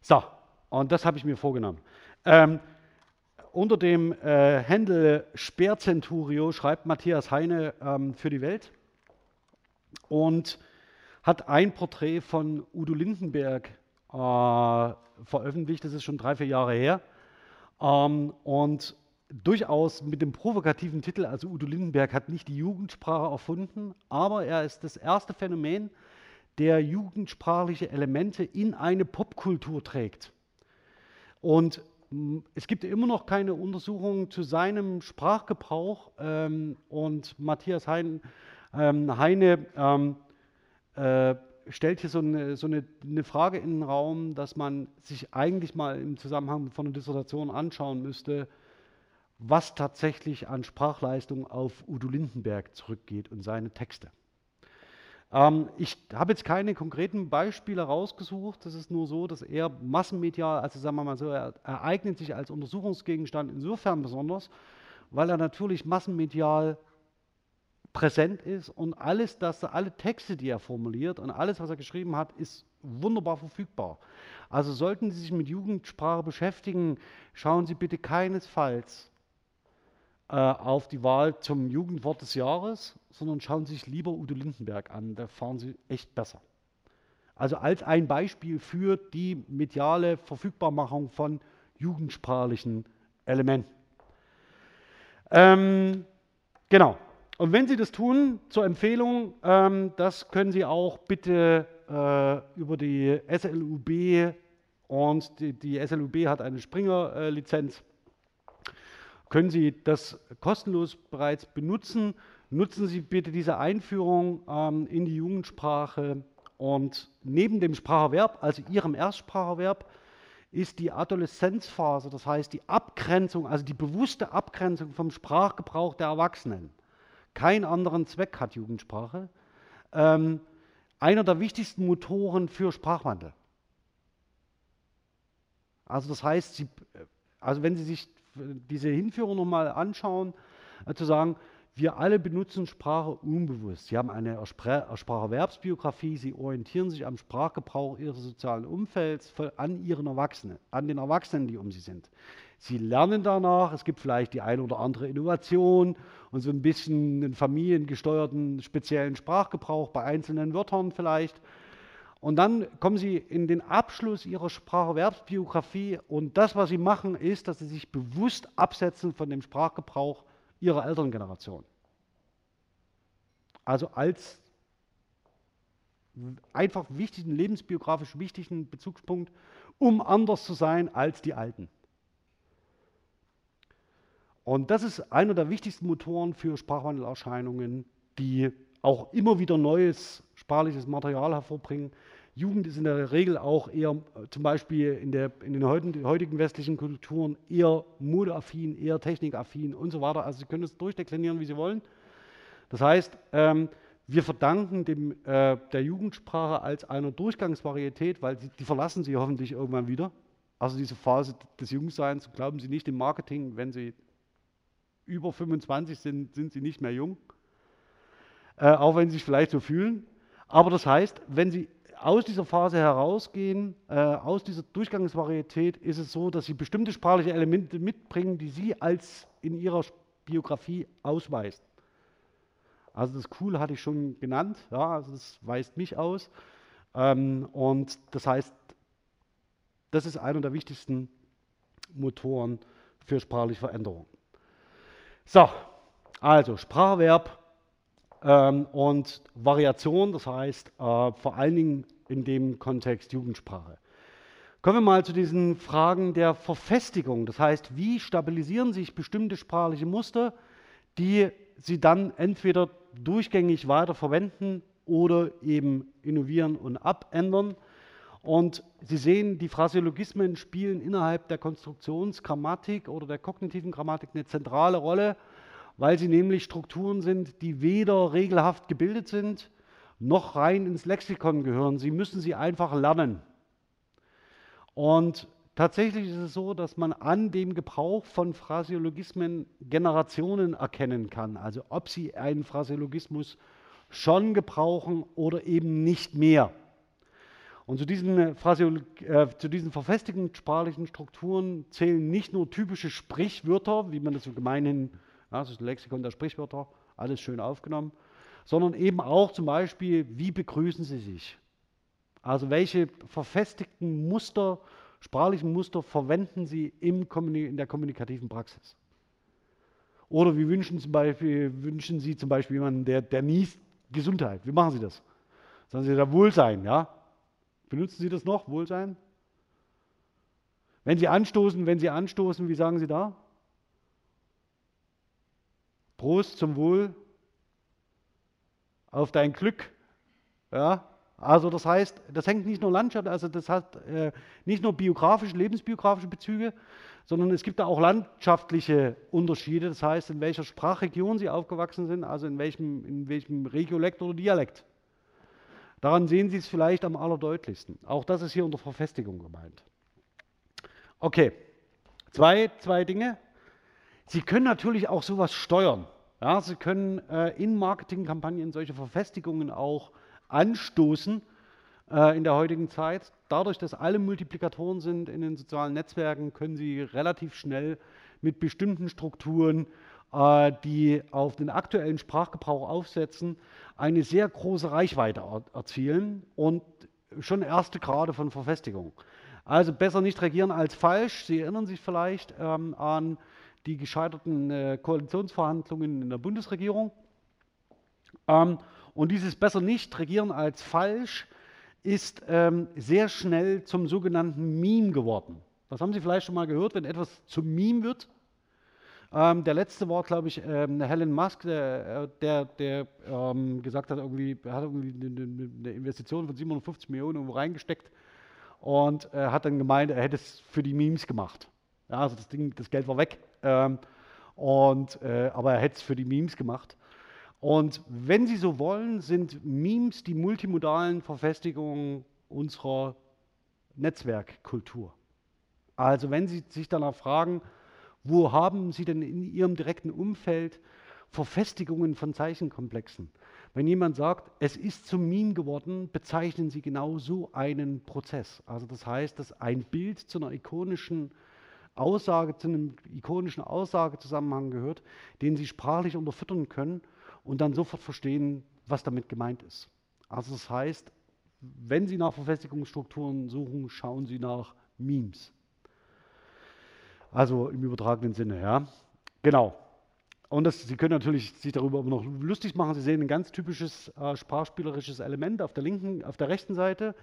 A: So, und das habe ich mir vorgenommen. Ähm, unter dem äh, Händel Sperrcenturio schreibt Matthias Heine ähm, für die Welt. Und hat ein Porträt von Udo Lindenberg äh, veröffentlicht, das ist schon drei, vier Jahre her. Ähm, und durchaus mit dem provokativen Titel, also Udo Lindenberg hat nicht die Jugendsprache erfunden, aber er ist das erste Phänomen, der jugendsprachliche Elemente in eine Popkultur trägt. Und hm, es gibt immer noch keine Untersuchungen zu seinem Sprachgebrauch ähm, und Matthias Hein, ähm, Heine ähm, äh, stellt hier so, eine, so eine, eine, Frage in den Raum, dass man sich eigentlich mal im Zusammenhang von einer Dissertation anschauen müsste, was tatsächlich an Sprachleistung auf Udo Lindenberg zurückgeht und seine Texte. Ähm, ich habe jetzt keine konkreten Beispiele rausgesucht. Das ist nur so, dass er massenmedial, also sagen wir mal so, er ereignet sich als Untersuchungsgegenstand insofern besonders, weil er natürlich massenmedial präsent ist und alles, das, alle Texte, die er formuliert und alles, was er geschrieben hat, ist wunderbar verfügbar. Also sollten Sie sich mit Jugendsprache beschäftigen, schauen Sie bitte keinesfalls äh, auf die Wahl zum Jugendwort des Jahres, sondern schauen Sie sich lieber Udo Lindenberg an, da fahren Sie echt besser. Also als ein Beispiel für die mediale Verfügbarmachung von jugendsprachlichen Elementen. Ähm, genau, und wenn Sie das tun, zur Empfehlung, ähm, das können Sie auch bitte äh, über die SLUB und die, die SLUB hat eine Springer-Lizenz, äh, können Sie das kostenlos bereits benutzen. Nutzen Sie bitte diese Einführung ähm, in die Jugendsprache und neben dem Spracherwerb, also Ihrem Erstspracherwerb, ist die Adoleszenzphase, das heißt die Abgrenzung, also die bewusste Abgrenzung vom Sprachgebrauch der Erwachsenen keinen anderen Zweck hat Jugendsprache, ähm, einer der wichtigsten Motoren für Sprachwandel. Also das heißt, Sie, also wenn Sie sich diese Hinführung nochmal anschauen, äh, zu sagen, wir alle benutzen Sprache unbewusst. Sie haben eine Spracherwerbsbiografie, Sie orientieren sich am Sprachgebrauch Ihres sozialen Umfelds an Ihren Erwachsenen, an den Erwachsenen, die um Sie sind. Sie lernen danach, es gibt vielleicht die eine oder andere Innovation und so ein bisschen einen familiengesteuerten speziellen Sprachgebrauch bei einzelnen Wörtern vielleicht. Und dann kommen Sie in den Abschluss Ihrer Spracherwerbsbiografie und das, was Sie machen, ist, dass Sie sich bewusst absetzen von dem Sprachgebrauch Ihrer Elterngeneration. Also als einfach wichtigen, lebensbiografisch wichtigen Bezugspunkt, um anders zu sein als die Alten. Und das ist einer der wichtigsten Motoren für Sprachwandelerscheinungen, die auch immer wieder neues sprachliches Material hervorbringen. Jugend ist in der Regel auch eher, äh, zum Beispiel in, der, in den heutigen, westlichen Kulturen, eher modeaffin, eher technikaffin und so weiter. Also Sie können es durchdeklinieren, wie Sie wollen. Das heißt, ähm, wir verdanken dem, äh, der Jugendsprache als einer Durchgangsvarietät, weil die, die verlassen Sie hoffentlich irgendwann wieder. Also diese Phase des Jungseins, glauben Sie nicht im Marketing, wenn Sie über 25 sind, sind Sie nicht mehr jung. Äh, auch wenn Sie sich vielleicht so fühlen. Aber das heißt, wenn Sie aus dieser Phase herausgehen, äh, aus dieser Durchgangsvarietät, ist es so, dass sie bestimmte sprachliche Elemente mitbringen, die sie als in ihrer Biografie ausweist. Also das Cool hatte ich schon genannt, ja, also das weist mich aus. Ähm, und das heißt, das ist einer der wichtigsten Motoren für sprachliche Veränderung. So, also Sprachverb ähm, und Variation, das heißt äh, vor allen Dingen in dem Kontext Jugendsprache. Kommen wir mal zu diesen Fragen der Verfestigung. Das heißt, wie stabilisieren sich bestimmte sprachliche Muster, die Sie dann entweder durchgängig weiter verwenden oder eben innovieren und abändern. Und Sie sehen, die Phraseologismen spielen innerhalb der Konstruktionsgrammatik oder der kognitiven Grammatik eine zentrale Rolle weil sie nämlich Strukturen sind, die weder regelhaft gebildet sind, noch rein ins Lexikon gehören. Sie müssen sie einfach lernen. Und tatsächlich ist es so, dass man an dem Gebrauch von Phraseologismen Generationen erkennen kann. Also ob sie einen Phraseologismus schon gebrauchen oder eben nicht mehr. Und zu diesen, äh, zu diesen verfestigten sprachlichen Strukturen zählen nicht nur typische Sprichwörter, wie man das so gemeinhin ja, das ist ein Lexikon der Sprichwörter, alles schön aufgenommen, sondern eben auch zum Beispiel, wie begrüßen Sie sich? Also welche verfestigten Muster, sprachlichen Muster verwenden Sie im in der kommunikativen Praxis? Oder wie wünschen, zum Beispiel, wünschen Sie zum Beispiel jemanden, der, der niest, Gesundheit? Wie machen Sie das? Sagen Sie da Wohlsein, ja? Benutzen Sie das noch, Wohlsein? Wenn Sie anstoßen, wenn Sie anstoßen, wie sagen Sie da? Prost zum Wohl auf dein Glück. Ja, also das heißt, das hängt nicht nur Landschaft, also das hat äh, nicht nur biografische, lebensbiografische Bezüge, sondern es gibt da auch landschaftliche Unterschiede. Das heißt, in welcher Sprachregion sie aufgewachsen sind, also in welchem, in welchem Regiolekt oder Dialekt. Daran sehen Sie es vielleicht am allerdeutlichsten. Auch das ist hier unter Verfestigung gemeint. Okay, zwei, zwei Dinge. Sie können natürlich auch sowas steuern. Ja, Sie können äh, in Marketingkampagnen solche Verfestigungen auch anstoßen äh, in der heutigen Zeit. Dadurch, dass alle Multiplikatoren sind in den sozialen Netzwerken, können Sie relativ schnell mit bestimmten Strukturen, äh, die auf den aktuellen Sprachgebrauch aufsetzen, eine sehr große Reichweite er erzielen und schon erste Grade von Verfestigung. Also besser nicht regieren als falsch. Sie erinnern sich vielleicht ähm, an die gescheiterten äh, Koalitionsverhandlungen in der Bundesregierung. Ähm, und dieses besser nicht regieren als falsch ist ähm, sehr schnell zum sogenannten Meme geworden. Das haben Sie vielleicht schon mal gehört, wenn etwas zum Meme wird. Ähm, der letzte war, glaube ich, ähm, Helen Musk, der, äh, der, der ähm, gesagt hat, irgendwie, hat irgendwie eine, eine, Investition von 750 Millionen irgendwo reingesteckt und äh, hat dann gemeint, er hätte es für die Memes gemacht. Ja, also das, Ding, das Geld war weg. Ähm, und, äh, aber er hätte es für die Memes gemacht. Und wenn Sie so wollen, sind Memes die multimodalen Verfestigungen unserer Netzwerkkultur. Also wenn Sie sich danach fragen, wo haben Sie denn in Ihrem direkten Umfeld Verfestigungen von Zeichenkomplexen? Wenn jemand sagt, es ist zum Meme geworden, bezeichnen Sie genau so einen Prozess. Also das heißt, dass ein Bild zu einer ikonischen Aussage, zu einem ikonischen Aussagezusammenhang gehört, den Sie sprachlich unterfüttern können und dann sofort verstehen, was damit gemeint ist. Also das heißt, wenn Sie nach Verfestigungsstrukturen suchen, schauen Sie nach Memes. Also im übertragenen Sinne, ja. Genau. Und das, Sie können natürlich sich darüber noch lustig machen. Sie sehen ein ganz typisches äh, sprachspielerisches Element auf der linken, auf der rechten Seite.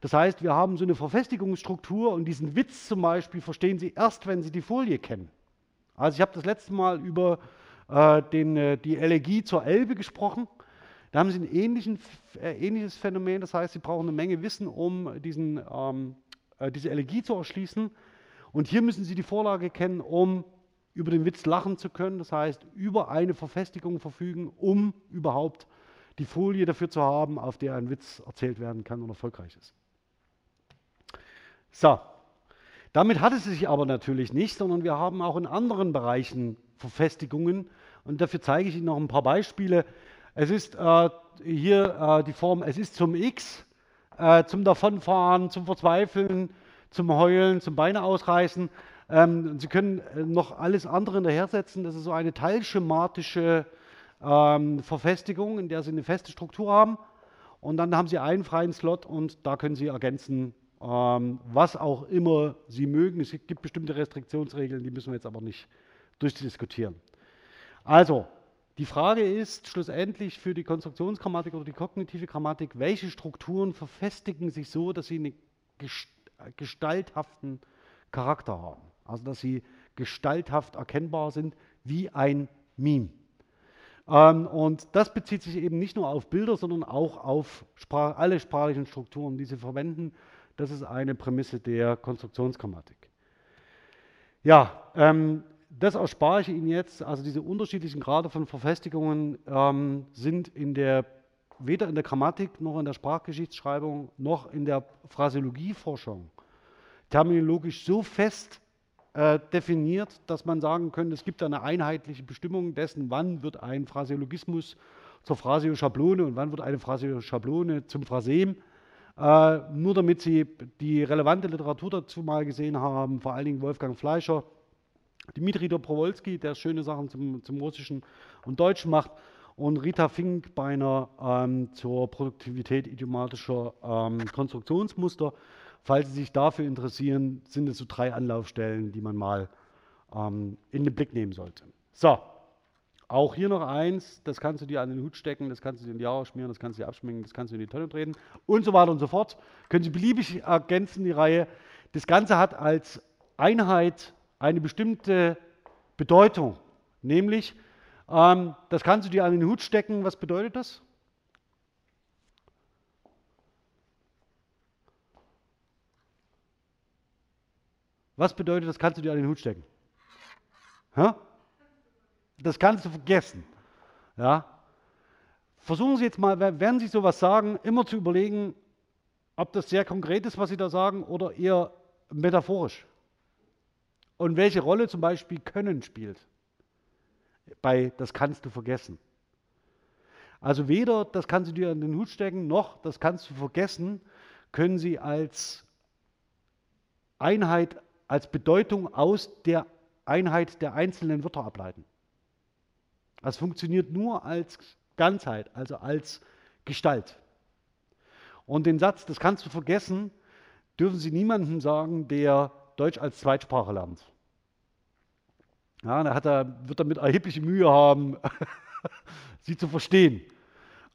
A: Das heißt, wir haben so eine Verfestigungsstruktur und diesen Witz zum Beispiel verstehen Sie erst, wenn Sie die Folie kennen. Also ich habe das letzte Mal über äh, den, äh, die Elegie zur Elbe gesprochen. Da haben Sie ein äh, ähnliches Phänomen, das heißt, Sie brauchen eine Menge Wissen, um diesen, ähm, äh, diese Elegie zu erschließen. Und hier müssen Sie die Vorlage kennen, um über den Witz lachen zu können, das heißt, über eine Verfestigung verfügen, um überhaupt die Folie dafür zu haben, auf der ein Witz erzählt werden kann und erfolgreich ist. So, damit hat es sich aber natürlich nicht, sondern wir haben auch in anderen Bereichen Verfestigungen und dafür zeige ich Ihnen noch ein paar Beispiele. Es ist äh, hier äh, die Form, es ist zum X, äh, zum Davonfahren, zum Verzweifeln, zum Heulen, zum Beine ausreißen. Ähm, Sie können äh, noch alles andere hinterhersetzen. Das ist so eine teilschematische ähm, Verfestigung, in der Sie eine feste Struktur haben. Und dann haben Sie einen freien Slot und da können Sie ergänzen, ähm, was auch immer Sie mögen. Es gibt bestimmte Restriktionsregeln, die müssen wir jetzt aber nicht durchdiskutieren. Also, die Frage ist schlussendlich für die Konstruktionsgrammatik oder die kognitive Grammatik, welche Strukturen verfestigen sich so, dass sie einen gestalthaften Charakter haben. Also, dass sie gestalthaft erkennbar sind wie ein Meme. Ähm, und das bezieht sich eben nicht nur auf Bilder, sondern auch auf Sprach alle sprachlichen Strukturen, die sie verwenden. Das ist eine Prämisse der Konstruktionsgrammatik. Ja, ähm, das erspare ich Ihnen jetzt. Also diese unterschiedlichen Grade von Verfestigungen ähm, sind in der, weder in der Grammatik noch in der Sprachgeschichtsschreibung noch in der Phraseologieforschung terminologisch so fest äh, definiert, dass man sagen könnte, es gibt eine einheitliche Bestimmung dessen, wann wird ein Phraseologismus zur Phraseoschablone und wann wird eine Phraseoschablone zum Phrasem. Äh, nur damit Sie die relevante Literatur dazu mal gesehen haben, vor allen Dingen Wolfgang Fleischer, Dimitri Dobrowolski, der schöne Sachen zum, zum Russischen und Deutschen macht, und Rita Fink Finkbeiner ähm, zur Produktivität idiomatischer ähm, Konstruktionsmuster. Falls Sie sich dafür interessieren, sind es so drei Anlaufstellen, die man mal ähm, in den Blick nehmen sollte. So, auch hier noch eins, das kannst du dir an den Hut stecken, das kannst du dir in die Haare schmieren, das kannst du dir abschminken, das kannst du in die Tonne treten und so weiter und so fort. Können Sie beliebig ergänzen, die Reihe. Das Ganze hat als Einheit eine bestimmte Bedeutung, nämlich, ähm, das kannst du dir an den Hut stecken. Was bedeutet das? Was bedeutet, das kannst du dir an den Hut stecken? Ha? Das kannst du vergessen. Ja? Versuchen Sie jetzt mal, werden Sie sowas sagen, immer zu überlegen, ob das sehr konkret ist, was Sie da sagen, oder eher metaphorisch. Und welche Rolle zum Beispiel Können spielt. Bei das kannst du vergessen. Also weder das kannst du dir an den Hut stecken, noch das kannst du vergessen, können Sie als Einheit, als Bedeutung aus der Einheit der einzelnen Wörter ableiten. Das funktioniert nur als Ganzheit, also als Gestalt. Und den Satz, das kannst du vergessen, dürfen Sie niemandem sagen, der Deutsch als Zweitsprache lernt. Ja, da er, wird er mit erhebliche Mühe haben, sie zu verstehen.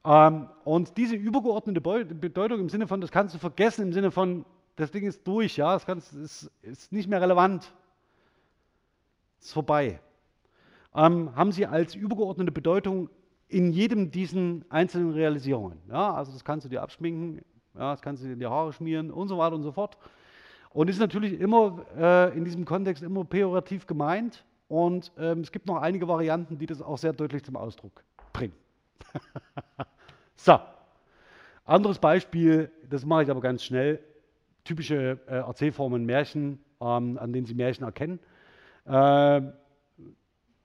A: Ähm, und diese übergeordnete Bedeutung im Sinne von, das kannst du vergessen, im Sinne von, das Ding ist durch, ja, das kannst, ist, ist nicht mehr relevant, ist vorbei ähm, haben sie als übergeordnete Bedeutung in jedem diesen einzelnen Realisierungen. Ja, also das kannst du dir abschminken, ja, das kannst du dir in die Haare schmieren und so weiter und so fort. Und ist natürlich immer äh, in diesem Kontext immer pejorativ gemeint. Und ähm, es gibt noch einige Varianten, die das auch sehr deutlich zum Ausdruck bringen. so, anderes Beispiel, das mache ich aber ganz schnell. Typische äh, Erzählformen Märchen, ähm, an denen Sie Märchen erkennen. Äh,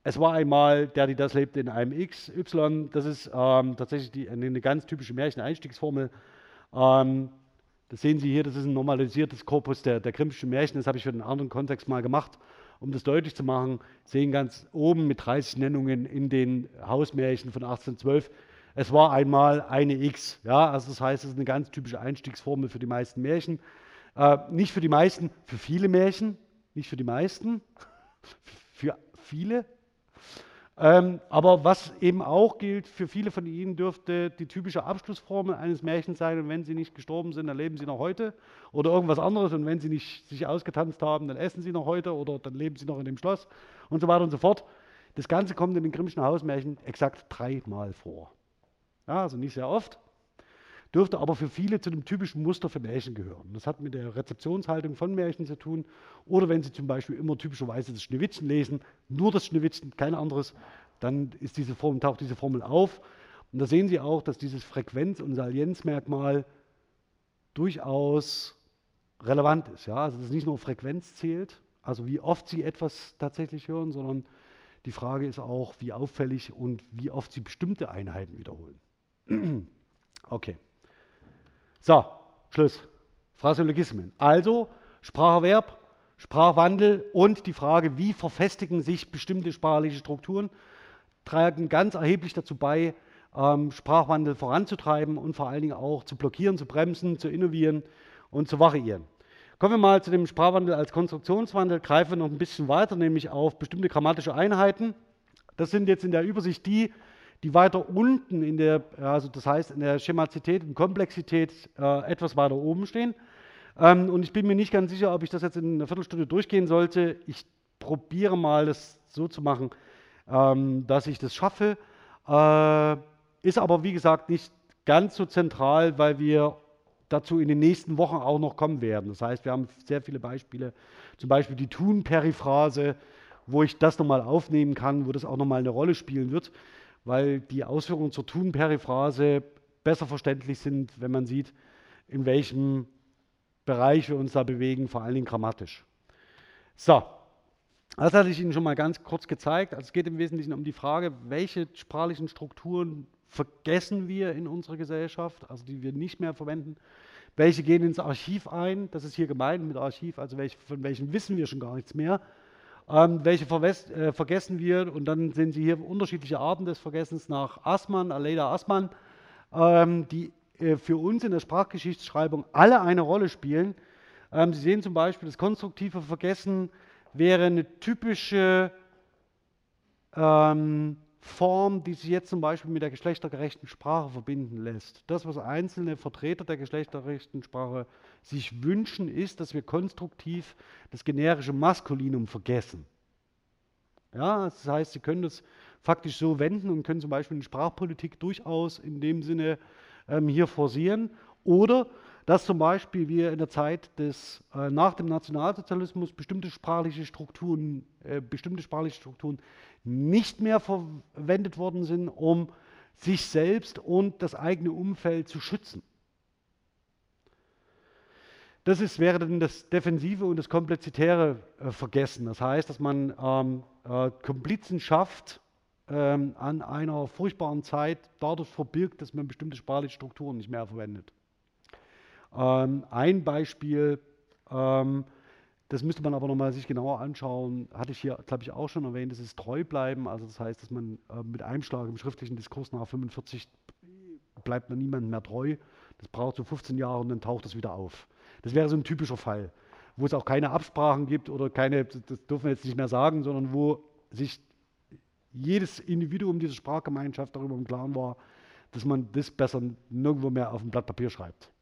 A: es war einmal, der, die das lebte, in einem XY. Das ist ähm, tatsächlich die, eine, ganz typische Märchen-Einstiegsformel. Ähm, das sehen Sie hier, das ist ein normalisiertes Korpus der, der Grimmschen Märchen. Das habe ich für einen anderen Kontext mal gemacht, um das deutlich zu machen. Sie sehen ganz oben mit 30 Nennungen in den Hausmärchen von 1812. Es war einmal eine X. Ja, also das heißt, es ist eine ganz typische Einstiegsformel für die meisten Märchen. Äh, nicht für die meisten, für viele Märchen, nicht für die meisten, für viele, ähm, aber was eben auch gilt, für viele von Ihnen dürfte die typische Abschlussformel eines Märchens sein, und wenn Sie nicht gestorben sind, dann leben Sie noch heute oder irgendwas anderes, und wenn Sie nicht sich ausgetanzt haben, dann essen Sie noch heute oder dann leben Sie noch in dem Schloss und so weiter und so fort. Das Ganze kommt in den Grimmschen Hausmärchen exakt dreimal vor. Ja, also nicht sehr oft. Dürfte aber für viele zu dem typischen Muster für Märchen gehören. Das hat mit der Rezeptionshaltung von Märchen zu tun. Oder wenn Sie zum Beispiel immer typischerweise das Schneewittchen lesen, nur das Schneewittchen, kein anderes, dann ist diese Form, taucht diese Formel auf. Und da sehen Sie auch, dass dieses Frequenz- und Salienzmerkmal durchaus relevant ist. Ja? Also dass nicht nur Frequenz zählt, also wie oft Sie etwas tatsächlich hören, sondern die Frage ist auch, wie auffällig und wie oft Sie bestimmte Einheiten wiederholen. okay. So, Schluss. Phraseologismen. Also Spracherwerb, Sprachwandel und die Frage, wie verfestigen sich bestimmte sprachliche Strukturen, tragen ganz erheblich dazu bei, ähm, Sprachwandel voranzutreiben und vor allen Dingen auch zu blockieren, zu bremsen, zu innovieren und zu variieren. Kommen wir mal zu dem Sprachwandel als Konstruktionswandel, greifen wir noch ein bisschen weiter, nämlich auf bestimmte grammatische Einheiten. Das sind jetzt in der Übersicht die, die weiter unten in der, also das heißt in der Schemazität und Komplexität äh, etwas weiter oben stehen. Ähm, und ich bin mir nicht ganz sicher, ob ich das jetzt in einer Viertelstunde durchgehen sollte. Ich probiere mal, das so zu machen, ähm, dass ich das schaffe. Äh, ist aber, wie gesagt, nicht ganz so zentral, weil wir dazu in den nächsten Wochen auch noch kommen werden. Das heißt, wir haben sehr viele Beispiele, zum Beispiel die Tun-Periphrase, wo ich das nochmal aufnehmen kann, wo das auch nochmal eine Rolle spielen wird, weil die Ausführungen zur Tun-Periphrase besser verständlich sind, wenn man sieht, in welchem Bereich wir uns da bewegen, vor allen Dingen grammatisch. So, das hatte ich Ihnen schon mal ganz kurz gezeigt. Also es geht im Wesentlichen um die Frage, welche sprachlichen Strukturen vergessen wir in unserer Gesellschaft, also die wir nicht mehr verwenden. Welche gehen ins Archiv ein? Das ist hier gemeint mit Archiv, also welche, von welchen wissen wir schon gar nichts mehr. Ähm, welche äh, vergessen wir? Und dann sehen Sie hier unterschiedliche Arten des Vergessens nach Assmann, Aleida Assmann, ähm, die äh, für uns in der Sprachgeschichtsschreibung alle eine Rolle spielen. Ähm, Sie sehen zum Beispiel, das konstruktive Vergessen wäre eine typische ähm, Form, die sich jetzt zum Beispiel mit der geschlechtergerechten Sprache verbinden lässt. Das, was einzelne Vertreter der geschlechtergerechten Sprache sich wünschen, ist, dass wir konstruktiv das generische Maskulinum vergessen. Ja, das heißt, sie können das faktisch so wenden und können zum Beispiel eine Sprachpolitik durchaus in dem Sinne ähm, hier forcieren. Oder dass zum Beispiel wir in der Zeit des, äh, nach dem Nationalsozialismus bestimmte sprachliche Strukturen, äh, bestimmte sprachliche Strukturen nicht mehr verwendet worden sind, um sich selbst und das eigene Umfeld zu schützen. Das ist, wäre dann das Defensive und das Komplexitäre äh, vergessen. Das heißt, dass man ähm, äh, Komplizen schafft ähm, an einer furchtbaren Zeit, dadurch verbirgt, dass man bestimmte sprachliche Strukturen nicht mehr verwendet. Ähm, ein Beispiel, ähm, das müsste man aber nochmal sich genauer anschauen. Hatte ich hier, glaube ich, auch schon erwähnt. Das ist treu bleiben. Also das heißt, dass man äh, mit einem Schlag im schriftlichen Diskurs nach 45 bleibt man niemandem mehr treu. Das braucht so 15 Jahre und dann taucht das wieder auf. Das wäre so ein typischer Fall, wo es auch keine Absprachen gibt oder keine, das dürfen wir jetzt nicht mehr sagen, sondern wo sich jedes Individuum dieser Sprachgemeinschaft darüber im Klaren war, dass man das besser nirgendwo mehr auf ein Blatt Papier schreibt.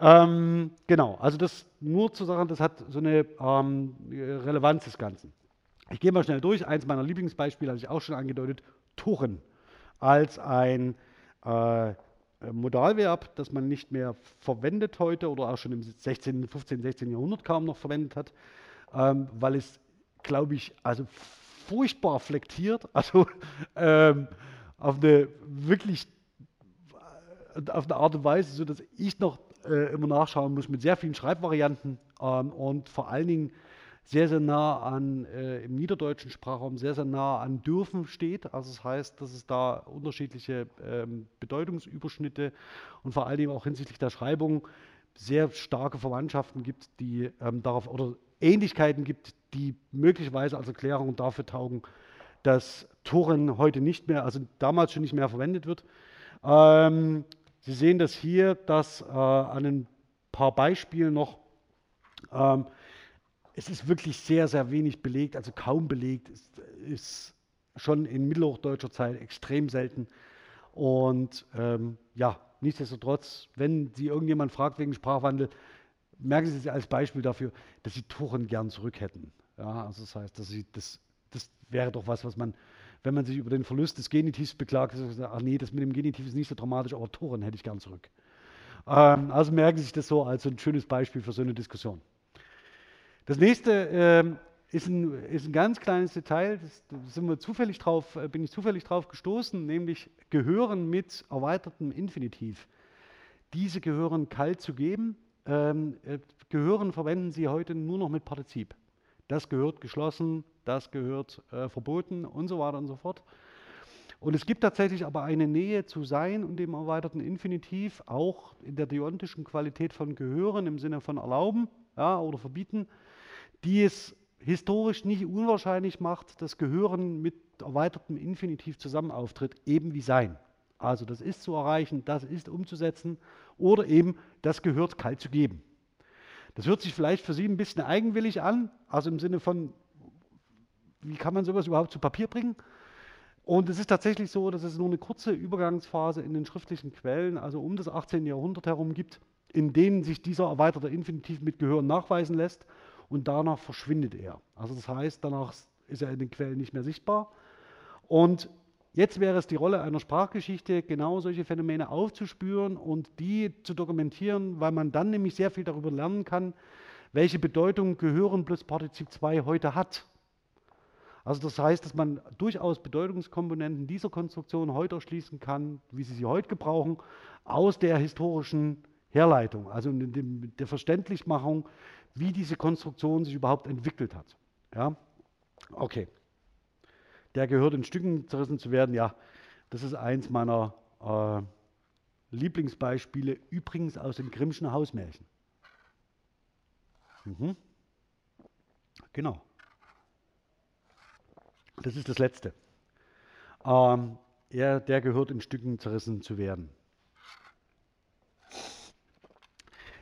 A: Ähm, genau, also das nur zu sagen, das hat so eine ähm, Relevanz des Ganzen. Ich gehe mal schnell durch. Eins meiner Lieblingsbeispiele habe ich auch schon angedeutet: Tuchen als ein äh, Modalverb, das man nicht mehr verwendet heute oder auch schon im 16., 15., 16. Jahrhundert kaum noch verwendet hat, ähm, weil es, glaube ich, also furchtbar flektiert, also ähm, auf eine wirklich auf eine Art und Weise, so dass ich noch äh, immer nachschauen muss mit sehr vielen Schreibvarianten ähm, und vor allen Dingen sehr, sehr nah an, äh, im niederdeutschen Sprachraum, sehr, sehr nah an dürfen steht. Also das heißt, dass es da unterschiedliche ähm, Bedeutungsüberschnitte und vor allen Dingen auch hinsichtlich der Schreibung sehr starke Verwandtschaften gibt, die ähm, darauf oder Ähnlichkeiten gibt, die möglicherweise als Erklärung dafür taugen, dass Toren heute nicht mehr, also damals schon nicht mehr verwendet wird. Ähm, Sie sehen das hier, dass äh, an ein paar Beispielen noch, ähm, es ist wirklich sehr, sehr wenig belegt, also kaum belegt, ist, ist schon in mittelhochdeutscher Zeit extrem selten. Und ähm, ja, nichtsdestotrotz, wenn Sie irgendjemand fragt wegen Sprachwandel, merken Sie es als Beispiel dafür, dass Sie Toren gern zurück hätten. Ja, also das heißt, dass Sie, das, das wäre doch was, was man wenn man sich über den Verlust des Genitivs beklagt, ist, ach nee, das mit dem Genitiv ist nicht so dramatisch, aber Toren hätte ich gern zurück. Ähm, also merken Sie sich das so als ein schönes Beispiel für so eine Diskussion. Das nächste ähm, ist, ein, ist ein ganz kleines Detail, das, da sind wir zufällig drauf, äh, bin ich zufällig drauf gestoßen, nämlich gehören mit erweitertem Infinitiv. Diese gehören kalt zu geben. Ähm, äh, gehören verwenden Sie heute nur noch mit Partizip. Das gehört geschlossen, das gehört äh, verboten und so weiter und so fort. Und es gibt tatsächlich aber eine Nähe zu Sein und dem erweiterten Infinitiv, auch in der deontischen Qualität von Gehören im Sinne von erlauben ja, oder verbieten, die es historisch nicht unwahrscheinlich macht, dass Gehören mit erweitertem Infinitiv zusammen auftritt, eben wie Sein. Also das ist zu erreichen, das ist umzusetzen oder eben das gehört kalt zu geben. Das hört sich vielleicht für Sie ein bisschen eigenwillig an, also im Sinne von, wie kann man sowas überhaupt zu Papier bringen? Und es ist tatsächlich so, dass es nur eine kurze Übergangsphase in den schriftlichen Quellen, also um das 18. Jahrhundert herum gibt, in denen sich dieser erweiterte Infinitiv mit Gehören nachweisen lässt und danach verschwindet er. Also das heißt, danach ist er in den Quellen nicht mehr sichtbar. Und jetzt wäre es die Rolle einer Sprachgeschichte, genau solche Phänomene aufzuspüren und die zu dokumentieren, weil man dann nämlich sehr viel darüber lernen kann, welche Bedeutung Gehören plus Partizip 2 heute hat. Also das heißt, dass man durchaus Bedeutungskomponenten dieser Konstruktion heute erschließen kann, wie sie sie heute gebrauchen, aus der historischen Herleitung, also in der Verständlichmachung, wie diese Konstruktion sich überhaupt entwickelt hat. Ja? Okay. Der gehört in Stücken zerrissen zu werden. Ja, das ist eins meiner äh, Lieblingsbeispiele, übrigens aus dem Grimmschen Hausmärchen. Mhm. Genau. Das ist das Letzte. Ähm, er, der gehört in Stücken zerrissen zu werden.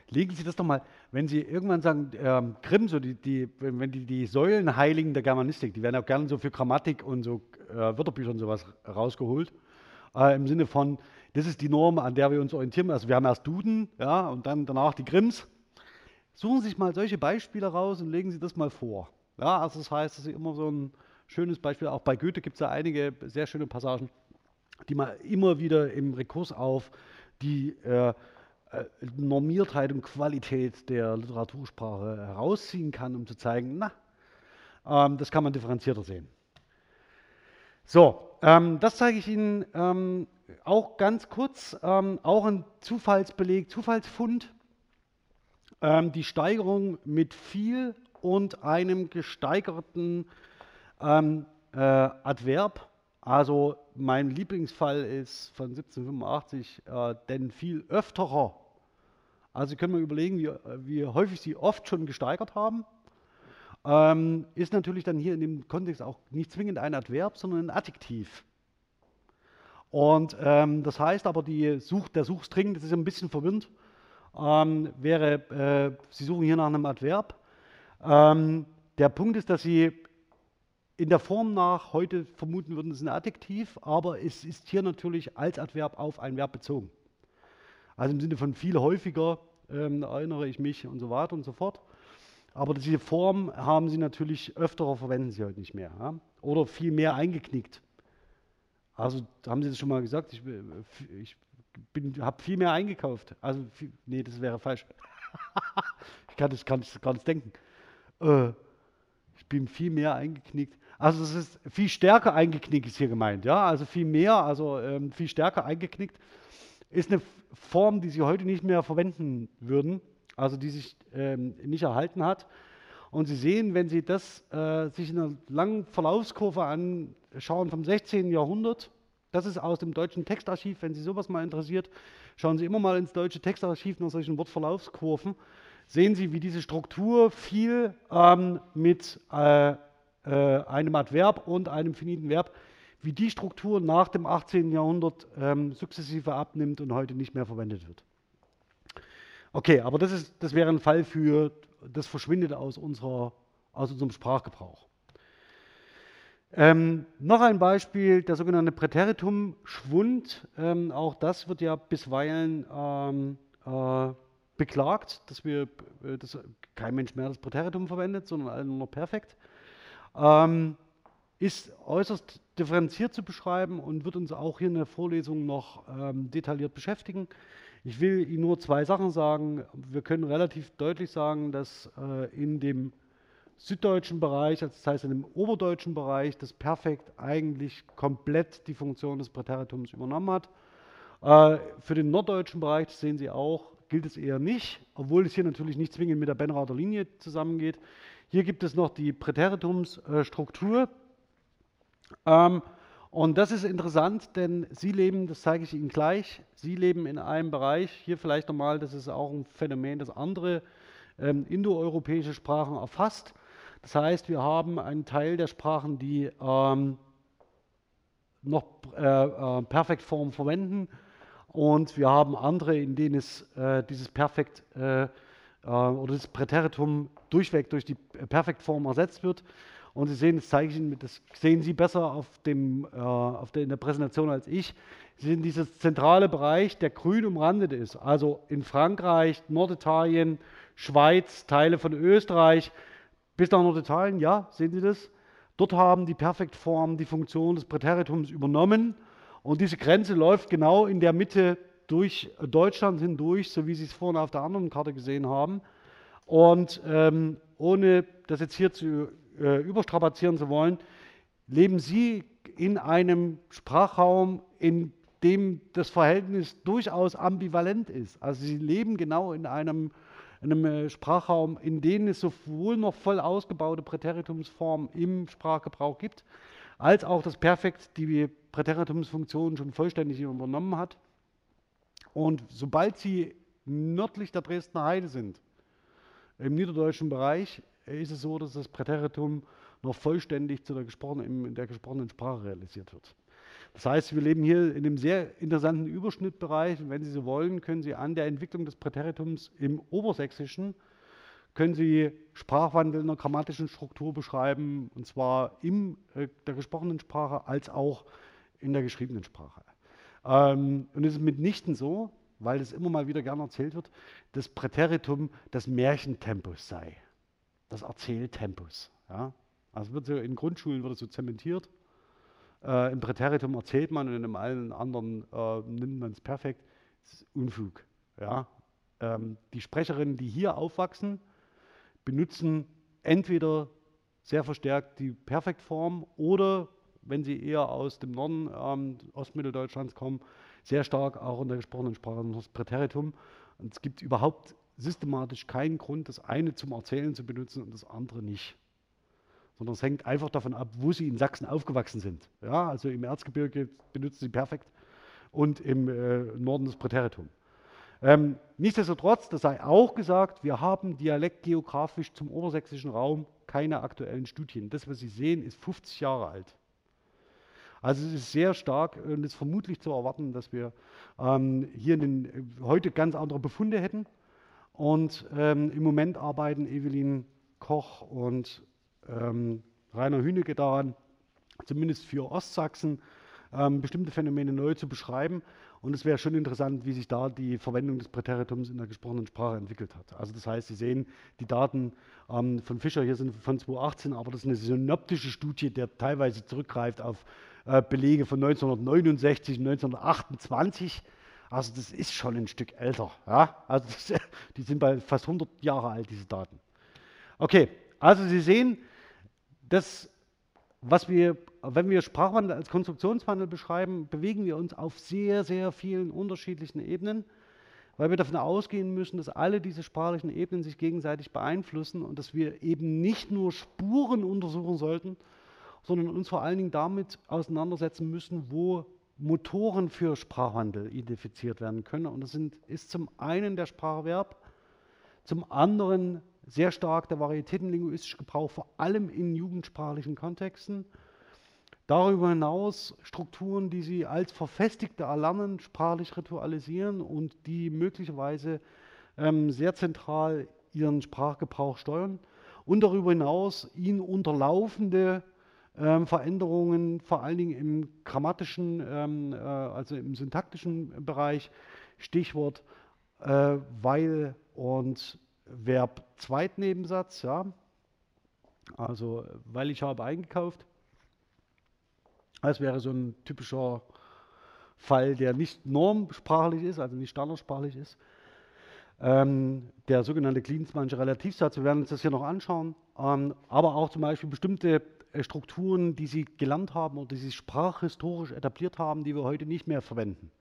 A: Legen Sie das doch mal, wenn Sie irgendwann sagen, ähm, Grimm, so die, die, wenn die, die Säulenheiligen der Germanistik, die werden auch gerne so für Grammatik und so äh, Wörterbücher und sowas rausgeholt, äh, im Sinne von, das ist die Norm, an der wir uns orientieren. Also wir haben erst Duden, ja, und dann danach die Grimms. Suchen Sie sich mal solche Beispiele raus und legen Sie das mal vor. Ja, also das heißt, das ist immer so ein schönes Beispiel. Auch bei Goethe gibt es da einige sehr schöne Passagen, die man immer wieder im Rekurs auf die äh, Normiertheit und Qualität der Literatursprache herausziehen kann, um zu zeigen, na, ähm, das kann man differenzierter sehen. So, ähm, das zeige ich Ihnen ähm, auch ganz kurz, ähm, auch ein Zufallsbeleg, Zufallsfund, ähm, die Steigerung mit viel und einem gesteigerten ähm, äh, Adverb also mein Lieblingsfall ist von 1785, äh, denn viel öfterer. Also Sie können mal überlegen, wie, wie häufig Sie oft schon gesteigert haben. Ähm, ist natürlich dann hier in dem Kontext auch nicht zwingend ein Adverb, sondern ein Adjektiv. Und ähm, das heißt aber, die Such, der Suchstring, das ist ein bisschen verwirrend, ähm, wäre, äh, Sie suchen hier nach einem Adverb. Ähm, der Punkt ist, dass Sie in der Form nach heute vermuten würden, es ein Adjektiv, aber es ist hier natürlich als Adverb auf ein Verb bezogen. Also im Sinne von viel häufiger ähm, erinnere ich mich und so weiter und so fort. Aber diese Form haben sie natürlich öfter, verwenden sie heute nicht mehr. Ja? Oder viel mehr eingeknickt. Also haben Sie das schon mal gesagt? Ich, ich habe viel mehr eingekauft. Also, viel, nee, das wäre falsch. ich kann das gar nicht denken. Äh, ich bin viel mehr eingeknickt. Also es ist viel stärker eingeknickt ist hier gemeint, ja, also viel mehr, also ähm, viel stärker eingeknickt ist eine Form, die Sie heute nicht mehr verwenden würden, also die sich ähm, nicht erhalten hat. Und Sie sehen, wenn Sie das äh, sich in einer langen Verlaufskurve anschauen vom 16. Jahrhundert, das ist aus dem deutschen Textarchiv, wenn Sie sowas mal interessiert, schauen Sie immer mal ins deutsche Textarchiv nach solchen Wortverlaufskurven, sehen Sie, wie diese Struktur viel ähm, mit äh, äh, einem Adverb und einem finiten Verb, wie die Struktur nach dem 18. Jahrhundert ähm, sukzessive abnimmt und heute nicht mehr verwendet wird. Okay, aber das, ist, das wäre ein Fall für, das verschwindet aus, unserer, aus unserem Sprachgebrauch. Ähm, noch ein Beispiel, der sogenannte Präteritum-Schwund. Ähm, auch das wird ja bisweilen ähm, äh, beklagt, dass, wir, dass kein Mensch mehr das Präteritum verwendet, sondern alle nur noch perfekt. Ähm, ist äußerst differenziert zu beschreiben und wird uns auch hier in der Vorlesung noch ähm, detailliert beschäftigen. Ich will Ihnen nur zwei Sachen sagen. Wir können relativ deutlich sagen, dass äh, in dem süddeutschen Bereich, also das heißt in dem oberdeutschen Bereich, das Perfekt eigentlich komplett die Funktion des Präteritums übernommen hat. Äh, für den norddeutschen Bereich, das sehen Sie auch, gilt es eher nicht, obwohl es hier natürlich nicht zwingend mit der Benrather Linie zusammengeht. Hier gibt es noch die Präteritumsstruktur. Ähm, und das ist interessant, denn Sie leben, das zeige ich Ihnen gleich, Sie leben in einem Bereich, hier vielleicht nochmal, das ist auch ein Phänomen, das andere ähm, indoeuropäische Sprachen erfasst. Das heißt, wir haben einen Teil der Sprachen, die ähm, noch äh, äh, Perfektform verwenden und wir haben andere, in denen es äh, dieses Perfekt äh, äh, oder das Präteritum durchweg durch die Perfektform ersetzt wird. Und Sie sehen, das zeige ich Ihnen, das sehen Sie besser auf dem, äh, auf der, in der Präsentation als ich. Sie sehen dieses zentrale Bereich, der grün umrandet ist. Also in Frankreich, Norditalien, Schweiz, Teile von Österreich, bis nach Norditalien, ja, sehen Sie das? Dort haben die Perfektformen die Funktion des Präteritums übernommen und diese Grenze läuft genau in der Mitte durch Deutschland hindurch, so wie Sie es vorhin auf der anderen Karte gesehen haben. Und ähm, ohne das jetzt hier zu äh, überstrapazieren zu wollen, leben Sie in einem Sprachraum, in dem das Verhältnis durchaus ambivalent ist. Also Sie leben genau in einem, einem äh, Sprachraum, in dem es sowohl noch voll ausgebaute Präteritumsformen im Sprachgebrauch gibt, als auch das Perfekt die Präteritumsfunktion schon vollständig übernommen hat. Und sobald Sie nördlich der Dresdner Heide sind, im niederdeutschen Bereich, ist es so, dass das Präteritum noch vollständig zu der gesprochenen, in der gesprochenen Sprache realisiert wird. Das heißt, wir leben hier in einem sehr interessanten Überschnittbereich. Wenn Sie so wollen, können Sie an der Entwicklung des Präteritums im Obersächsischen können Sie Sprachwandel in der grammatischen Struktur beschreiben, und zwar in äh, der gesprochenen Sprache als auch in der geschriebenen Sprache. Ähm, und es ist mitnichten so, weil es immer mal wieder gerne erzählt wird, dass Präteritum das Märchentempus sei, das Erzähltempus. Ja? Also wird so in Grundschulen wird es so zementiert. Äh, Im Präteritum erzählt man und in allen anderen äh, nimmt man es perfekt. Das ist Unfug. Ja? Ähm, die Sprecherinnen, die hier aufwachsen, benutzen entweder sehr verstärkt die Perfektform oder, wenn sie eher aus dem Norden ähm, Ostmitteldeutschlands kommen, sehr stark auch in der gesprochenen Sprache das Präteritum. Und es gibt überhaupt systematisch keinen Grund, das eine zum Erzählen zu benutzen und das andere nicht. Sondern es hängt einfach davon ab, wo sie in Sachsen aufgewachsen sind. Ja, also im Erzgebirge benutzen sie perfekt und im äh, Norden das Präteritum. Ähm, nichtsdestotrotz, das sei auch gesagt, wir haben dialektgeografisch zum obersächsischen Raum keine aktuellen Studien. Das, was Sie sehen, ist 50 Jahre alt. Also es ist sehr stark und es ist vermutlich zu erwarten, dass wir ähm, hier den, heute ganz andere Befunde hätten. Und ähm, im Moment arbeiten Evelyn Koch und ähm, Rainer Hünecke daran, zumindest für Ostsachsen, ähm, bestimmte Phänomene neu zu beschreiben. Und es wäre schon interessant, wie sich da die Verwendung des Präteritums in der gesprochenen Sprache entwickelt hat. Also das heißt, Sie sehen, die Daten ähm, von Fischer hier sind von 2018, aber das ist eine synoptische Studie, der teilweise zurückgreift auf Belege von 1969, 1928. Also das ist schon ein Stück älter. Ja? Also das, die sind bei fast 100 Jahre alt, diese Daten. Okay, also Sie sehen, das was wir, wenn wir Sprachwandel als Konstruktionswandel beschreiben, bewegen wir uns auf sehr, sehr vielen unterschiedlichen Ebenen, weil wir davon ausgehen müssen, dass alle diese sprachlichen Ebenen sich gegenseitig beeinflussen und dass wir eben nicht nur Spuren untersuchen sollten, sondern uns vor allen Dingen damit auseinandersetzen müssen, wo Motoren für Sprachwandel identifiziert werden können. Und das sind, ist zum einen der Spracherwerb, zum anderen sehr stark der varietätenlinguistische Gebrauch, vor allem in jugendsprachlichen Kontexten. Darüber hinaus Strukturen, die Sie als verfestigte Erlernen sprachlich ritualisieren und die möglicherweise ähm, sehr zentral Ihren Sprachgebrauch steuern. Und darüber hinaus Ihnen unterlaufende ähm, Veränderungen, vor allen Dingen im grammatischen, ähm, äh, also im syntaktischen Bereich, Stichwort äh, weil und Verb Zweitnebensatz, ja. Also, weil ich habe eingekauft. Das wäre so ein typischer Fall, der nicht normsprachlich ist, also nicht standardsprachlich ist. Ähm, der sogenannte Klinsmannsche Relativsatz, wir werden uns das hier noch anschauen, ähm, aber auch zum Beispiel bestimmte Strukturen, die Sie gelernt haben oder die Sie sprachhistorisch etabliert haben, die wir heute nicht mehr verwenden.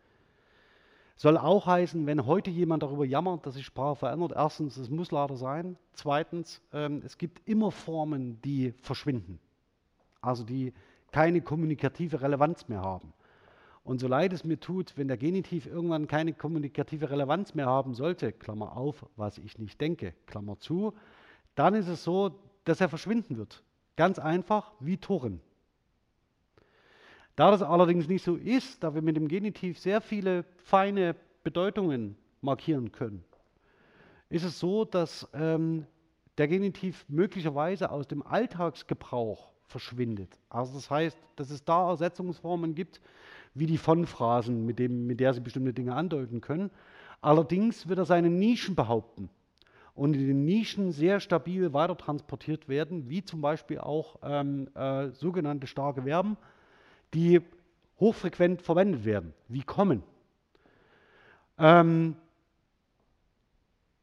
A: Soll auch heißen, wenn heute jemand darüber jammert, dass sich Sprache verändert, erstens, es muss leider sein. Zweitens, ähm, es gibt immer Formen, die verschwinden. Also die keine kommunikative Relevanz mehr haben. Und so leid es mir tut, wenn der Genitiv irgendwann keine kommunikative Relevanz mehr haben sollte, Klammer auf, was ich nicht denke, Klammer zu, dann ist es so, dass er verschwinden wird. Ganz einfach wie Toren. Da das allerdings nicht so ist, da wir mit dem Genitiv sehr viele feine Bedeutungen markieren können, ist es so, dass ähm, der Genitiv möglicherweise aus dem Alltagsgebrauch verschwindet. Also das heißt, dass es da Ersetzungsformen gibt, wie die Von-Phrasen, mit, mit der sie bestimmte Dinge andeuten können. Allerdings wird er seine Nischen behaupten und in den Nischen sehr stabil weiter transportiert werden, wie zum Beispiel auch ähm, äh, sogenannte starke Verben, die hochfrequent verwendet werden, wie kommen. Ähm,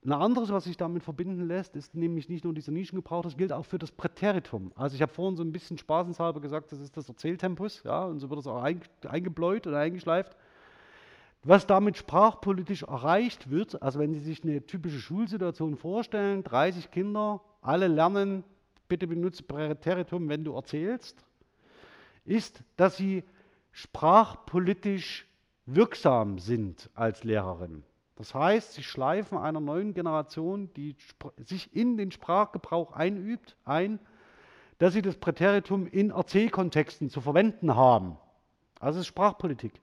A: ein anderes, was sich damit verbinden lässt, ist nämlich nicht nur dieser Nischengebrauch, das gilt auch für das Präteritum. Also ich habe vorhin so ein bisschen spaßenshalber gesagt, das ist das Erzähltempus, ja, und so wird es auch eingebläut oder eingeschleift. Was damit sprachpolitisch erreicht wird, also wenn Sie sich eine typische Schulsituation vorstellen, 30 Kinder, alle lernen, bitte benutze Präteritum, wenn du erzählst, ist, dass sie sprachpolitisch wirksam sind als Lehrerin. Das heißt, sie schleifen einer neuen Generation, die sich in den Sprachgebrauch einübt, ein, dass sie das Präteritum in Erzählkontexten zu verwenden haben. Also es ist Sprachpolitik.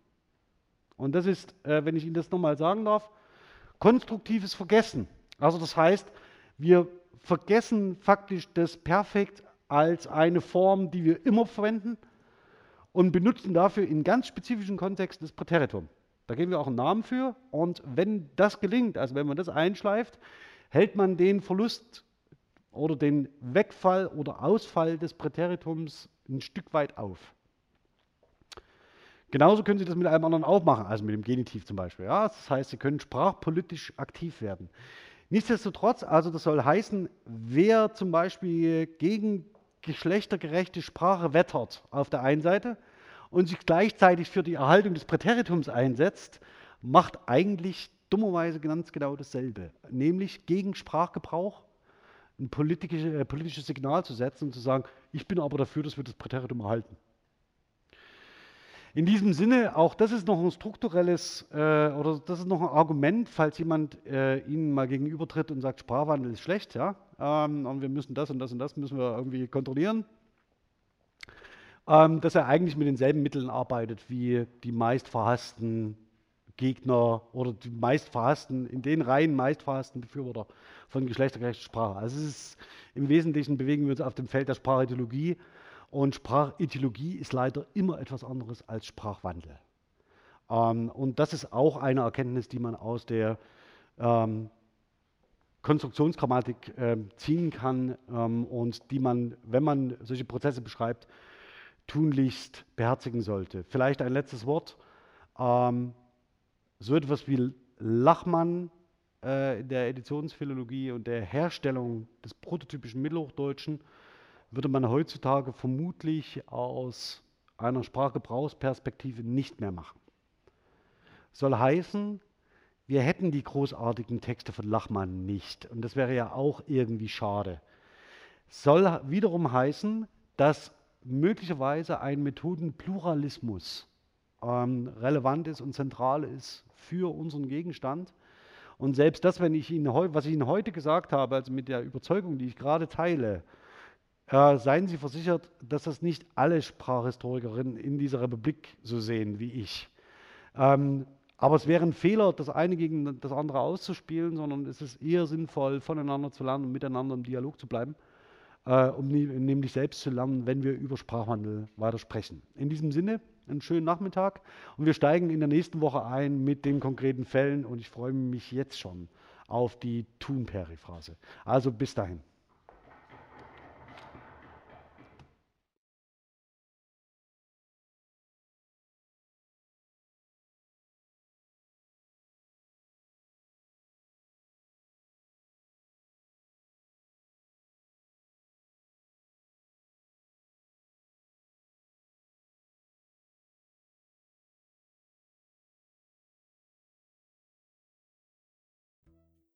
A: Und das ist, äh, wenn ich Ihnen das nochmal sagen darf, konstruktives Vergessen. Also das heißt, wir vergessen faktisch das Perfekt als eine Form, die wir immer verwenden, und benutzen dafür in ganz spezifischen Kontexten das Präteritum. Da geben wir auch einen Namen für. Und wenn das gelingt, also wenn man das einschleift, hält man den Verlust oder den Wegfall oder Ausfall des Präteritums ein Stück weit auf. Genauso können Sie das mit einem anderen auch machen, also mit dem Genitiv zum Beispiel. Ja, das heißt, Sie können sprachpolitisch aktiv werden. Nichtsdestotrotz, also das soll heißen, wer zum Beispiel gegen geschlechtergerechte Sprache wettert auf der einen Seite und sich gleichzeitig für die Erhaltung des Präteritums einsetzt, macht eigentlich dummerweise ganz genau dasselbe, nämlich gegen Sprachgebrauch ein äh, politisches Signal zu setzen und zu sagen, ich bin aber dafür, dass wir das Präteritum erhalten. In diesem Sinne, auch das ist noch ein strukturelles äh, oder das ist noch ein Argument, falls jemand äh, Ihnen mal gegenübertritt und sagt, Sprachwandel ist schlecht, ja, ähm, und wir müssen das und das und das müssen wir irgendwie kontrollieren, ähm, dass er eigentlich mit denselben Mitteln arbeitet wie die meist verhassten Gegner oder die meist verhassten, in den Reihen meist verhassten Befürworter von geschlechtergerechter Sprache. Also es ist im Wesentlichen bewegen wir uns auf dem Feld der Sprachideologie und Sprachethologie ist leider immer etwas anderes als Sprachwandel. Ähm, und das ist auch eine Erkenntnis, die man aus der ähm, Konstruktionsgrammatik äh, ziehen kann ähm, und die man, wenn man solche Prozesse beschreibt, tunlichst beherzigen sollte. Vielleicht ein letztes Wort. Ähm, so etwas wie Lachmann äh, in der Editionsphilologie und der Herstellung des prototypischen Mittelhochdeutschen würde man heutzutage vermutlich aus einer Sprachgebrauchsperspektive nicht mehr machen. Soll heißen, wir hätten die großartigen Texte von Lachmann nicht. Und das wäre ja auch irgendwie schade. Soll wiederum heißen, dass möglicherweise ein Methodenpluralismus ähm, relevant ist und zentral ist für unseren Gegenstand. Und selbst das, wenn ich Ihnen, was ich Ihnen heute gesagt habe, also mit der Überzeugung, die ich gerade teile, äh, seien Sie versichert, dass das nicht alle Sprachhistorikerinnen in dieser Republik so sehen wie ich. Ähm, aber es wäre ein Fehler, das eine gegen das andere auszuspielen, sondern es ist eher sinnvoll, voneinander zu lernen und miteinander im Dialog zu bleiben, äh, um nämlich selbst zu lernen, wenn wir über Sprachwandel weiter sprechen. In diesem Sinne, einen schönen Nachmittag und wir steigen in der nächsten Woche ein mit den konkreten Fällen und ich freue mich jetzt schon auf die Thun-Periphrase. Also bis dahin.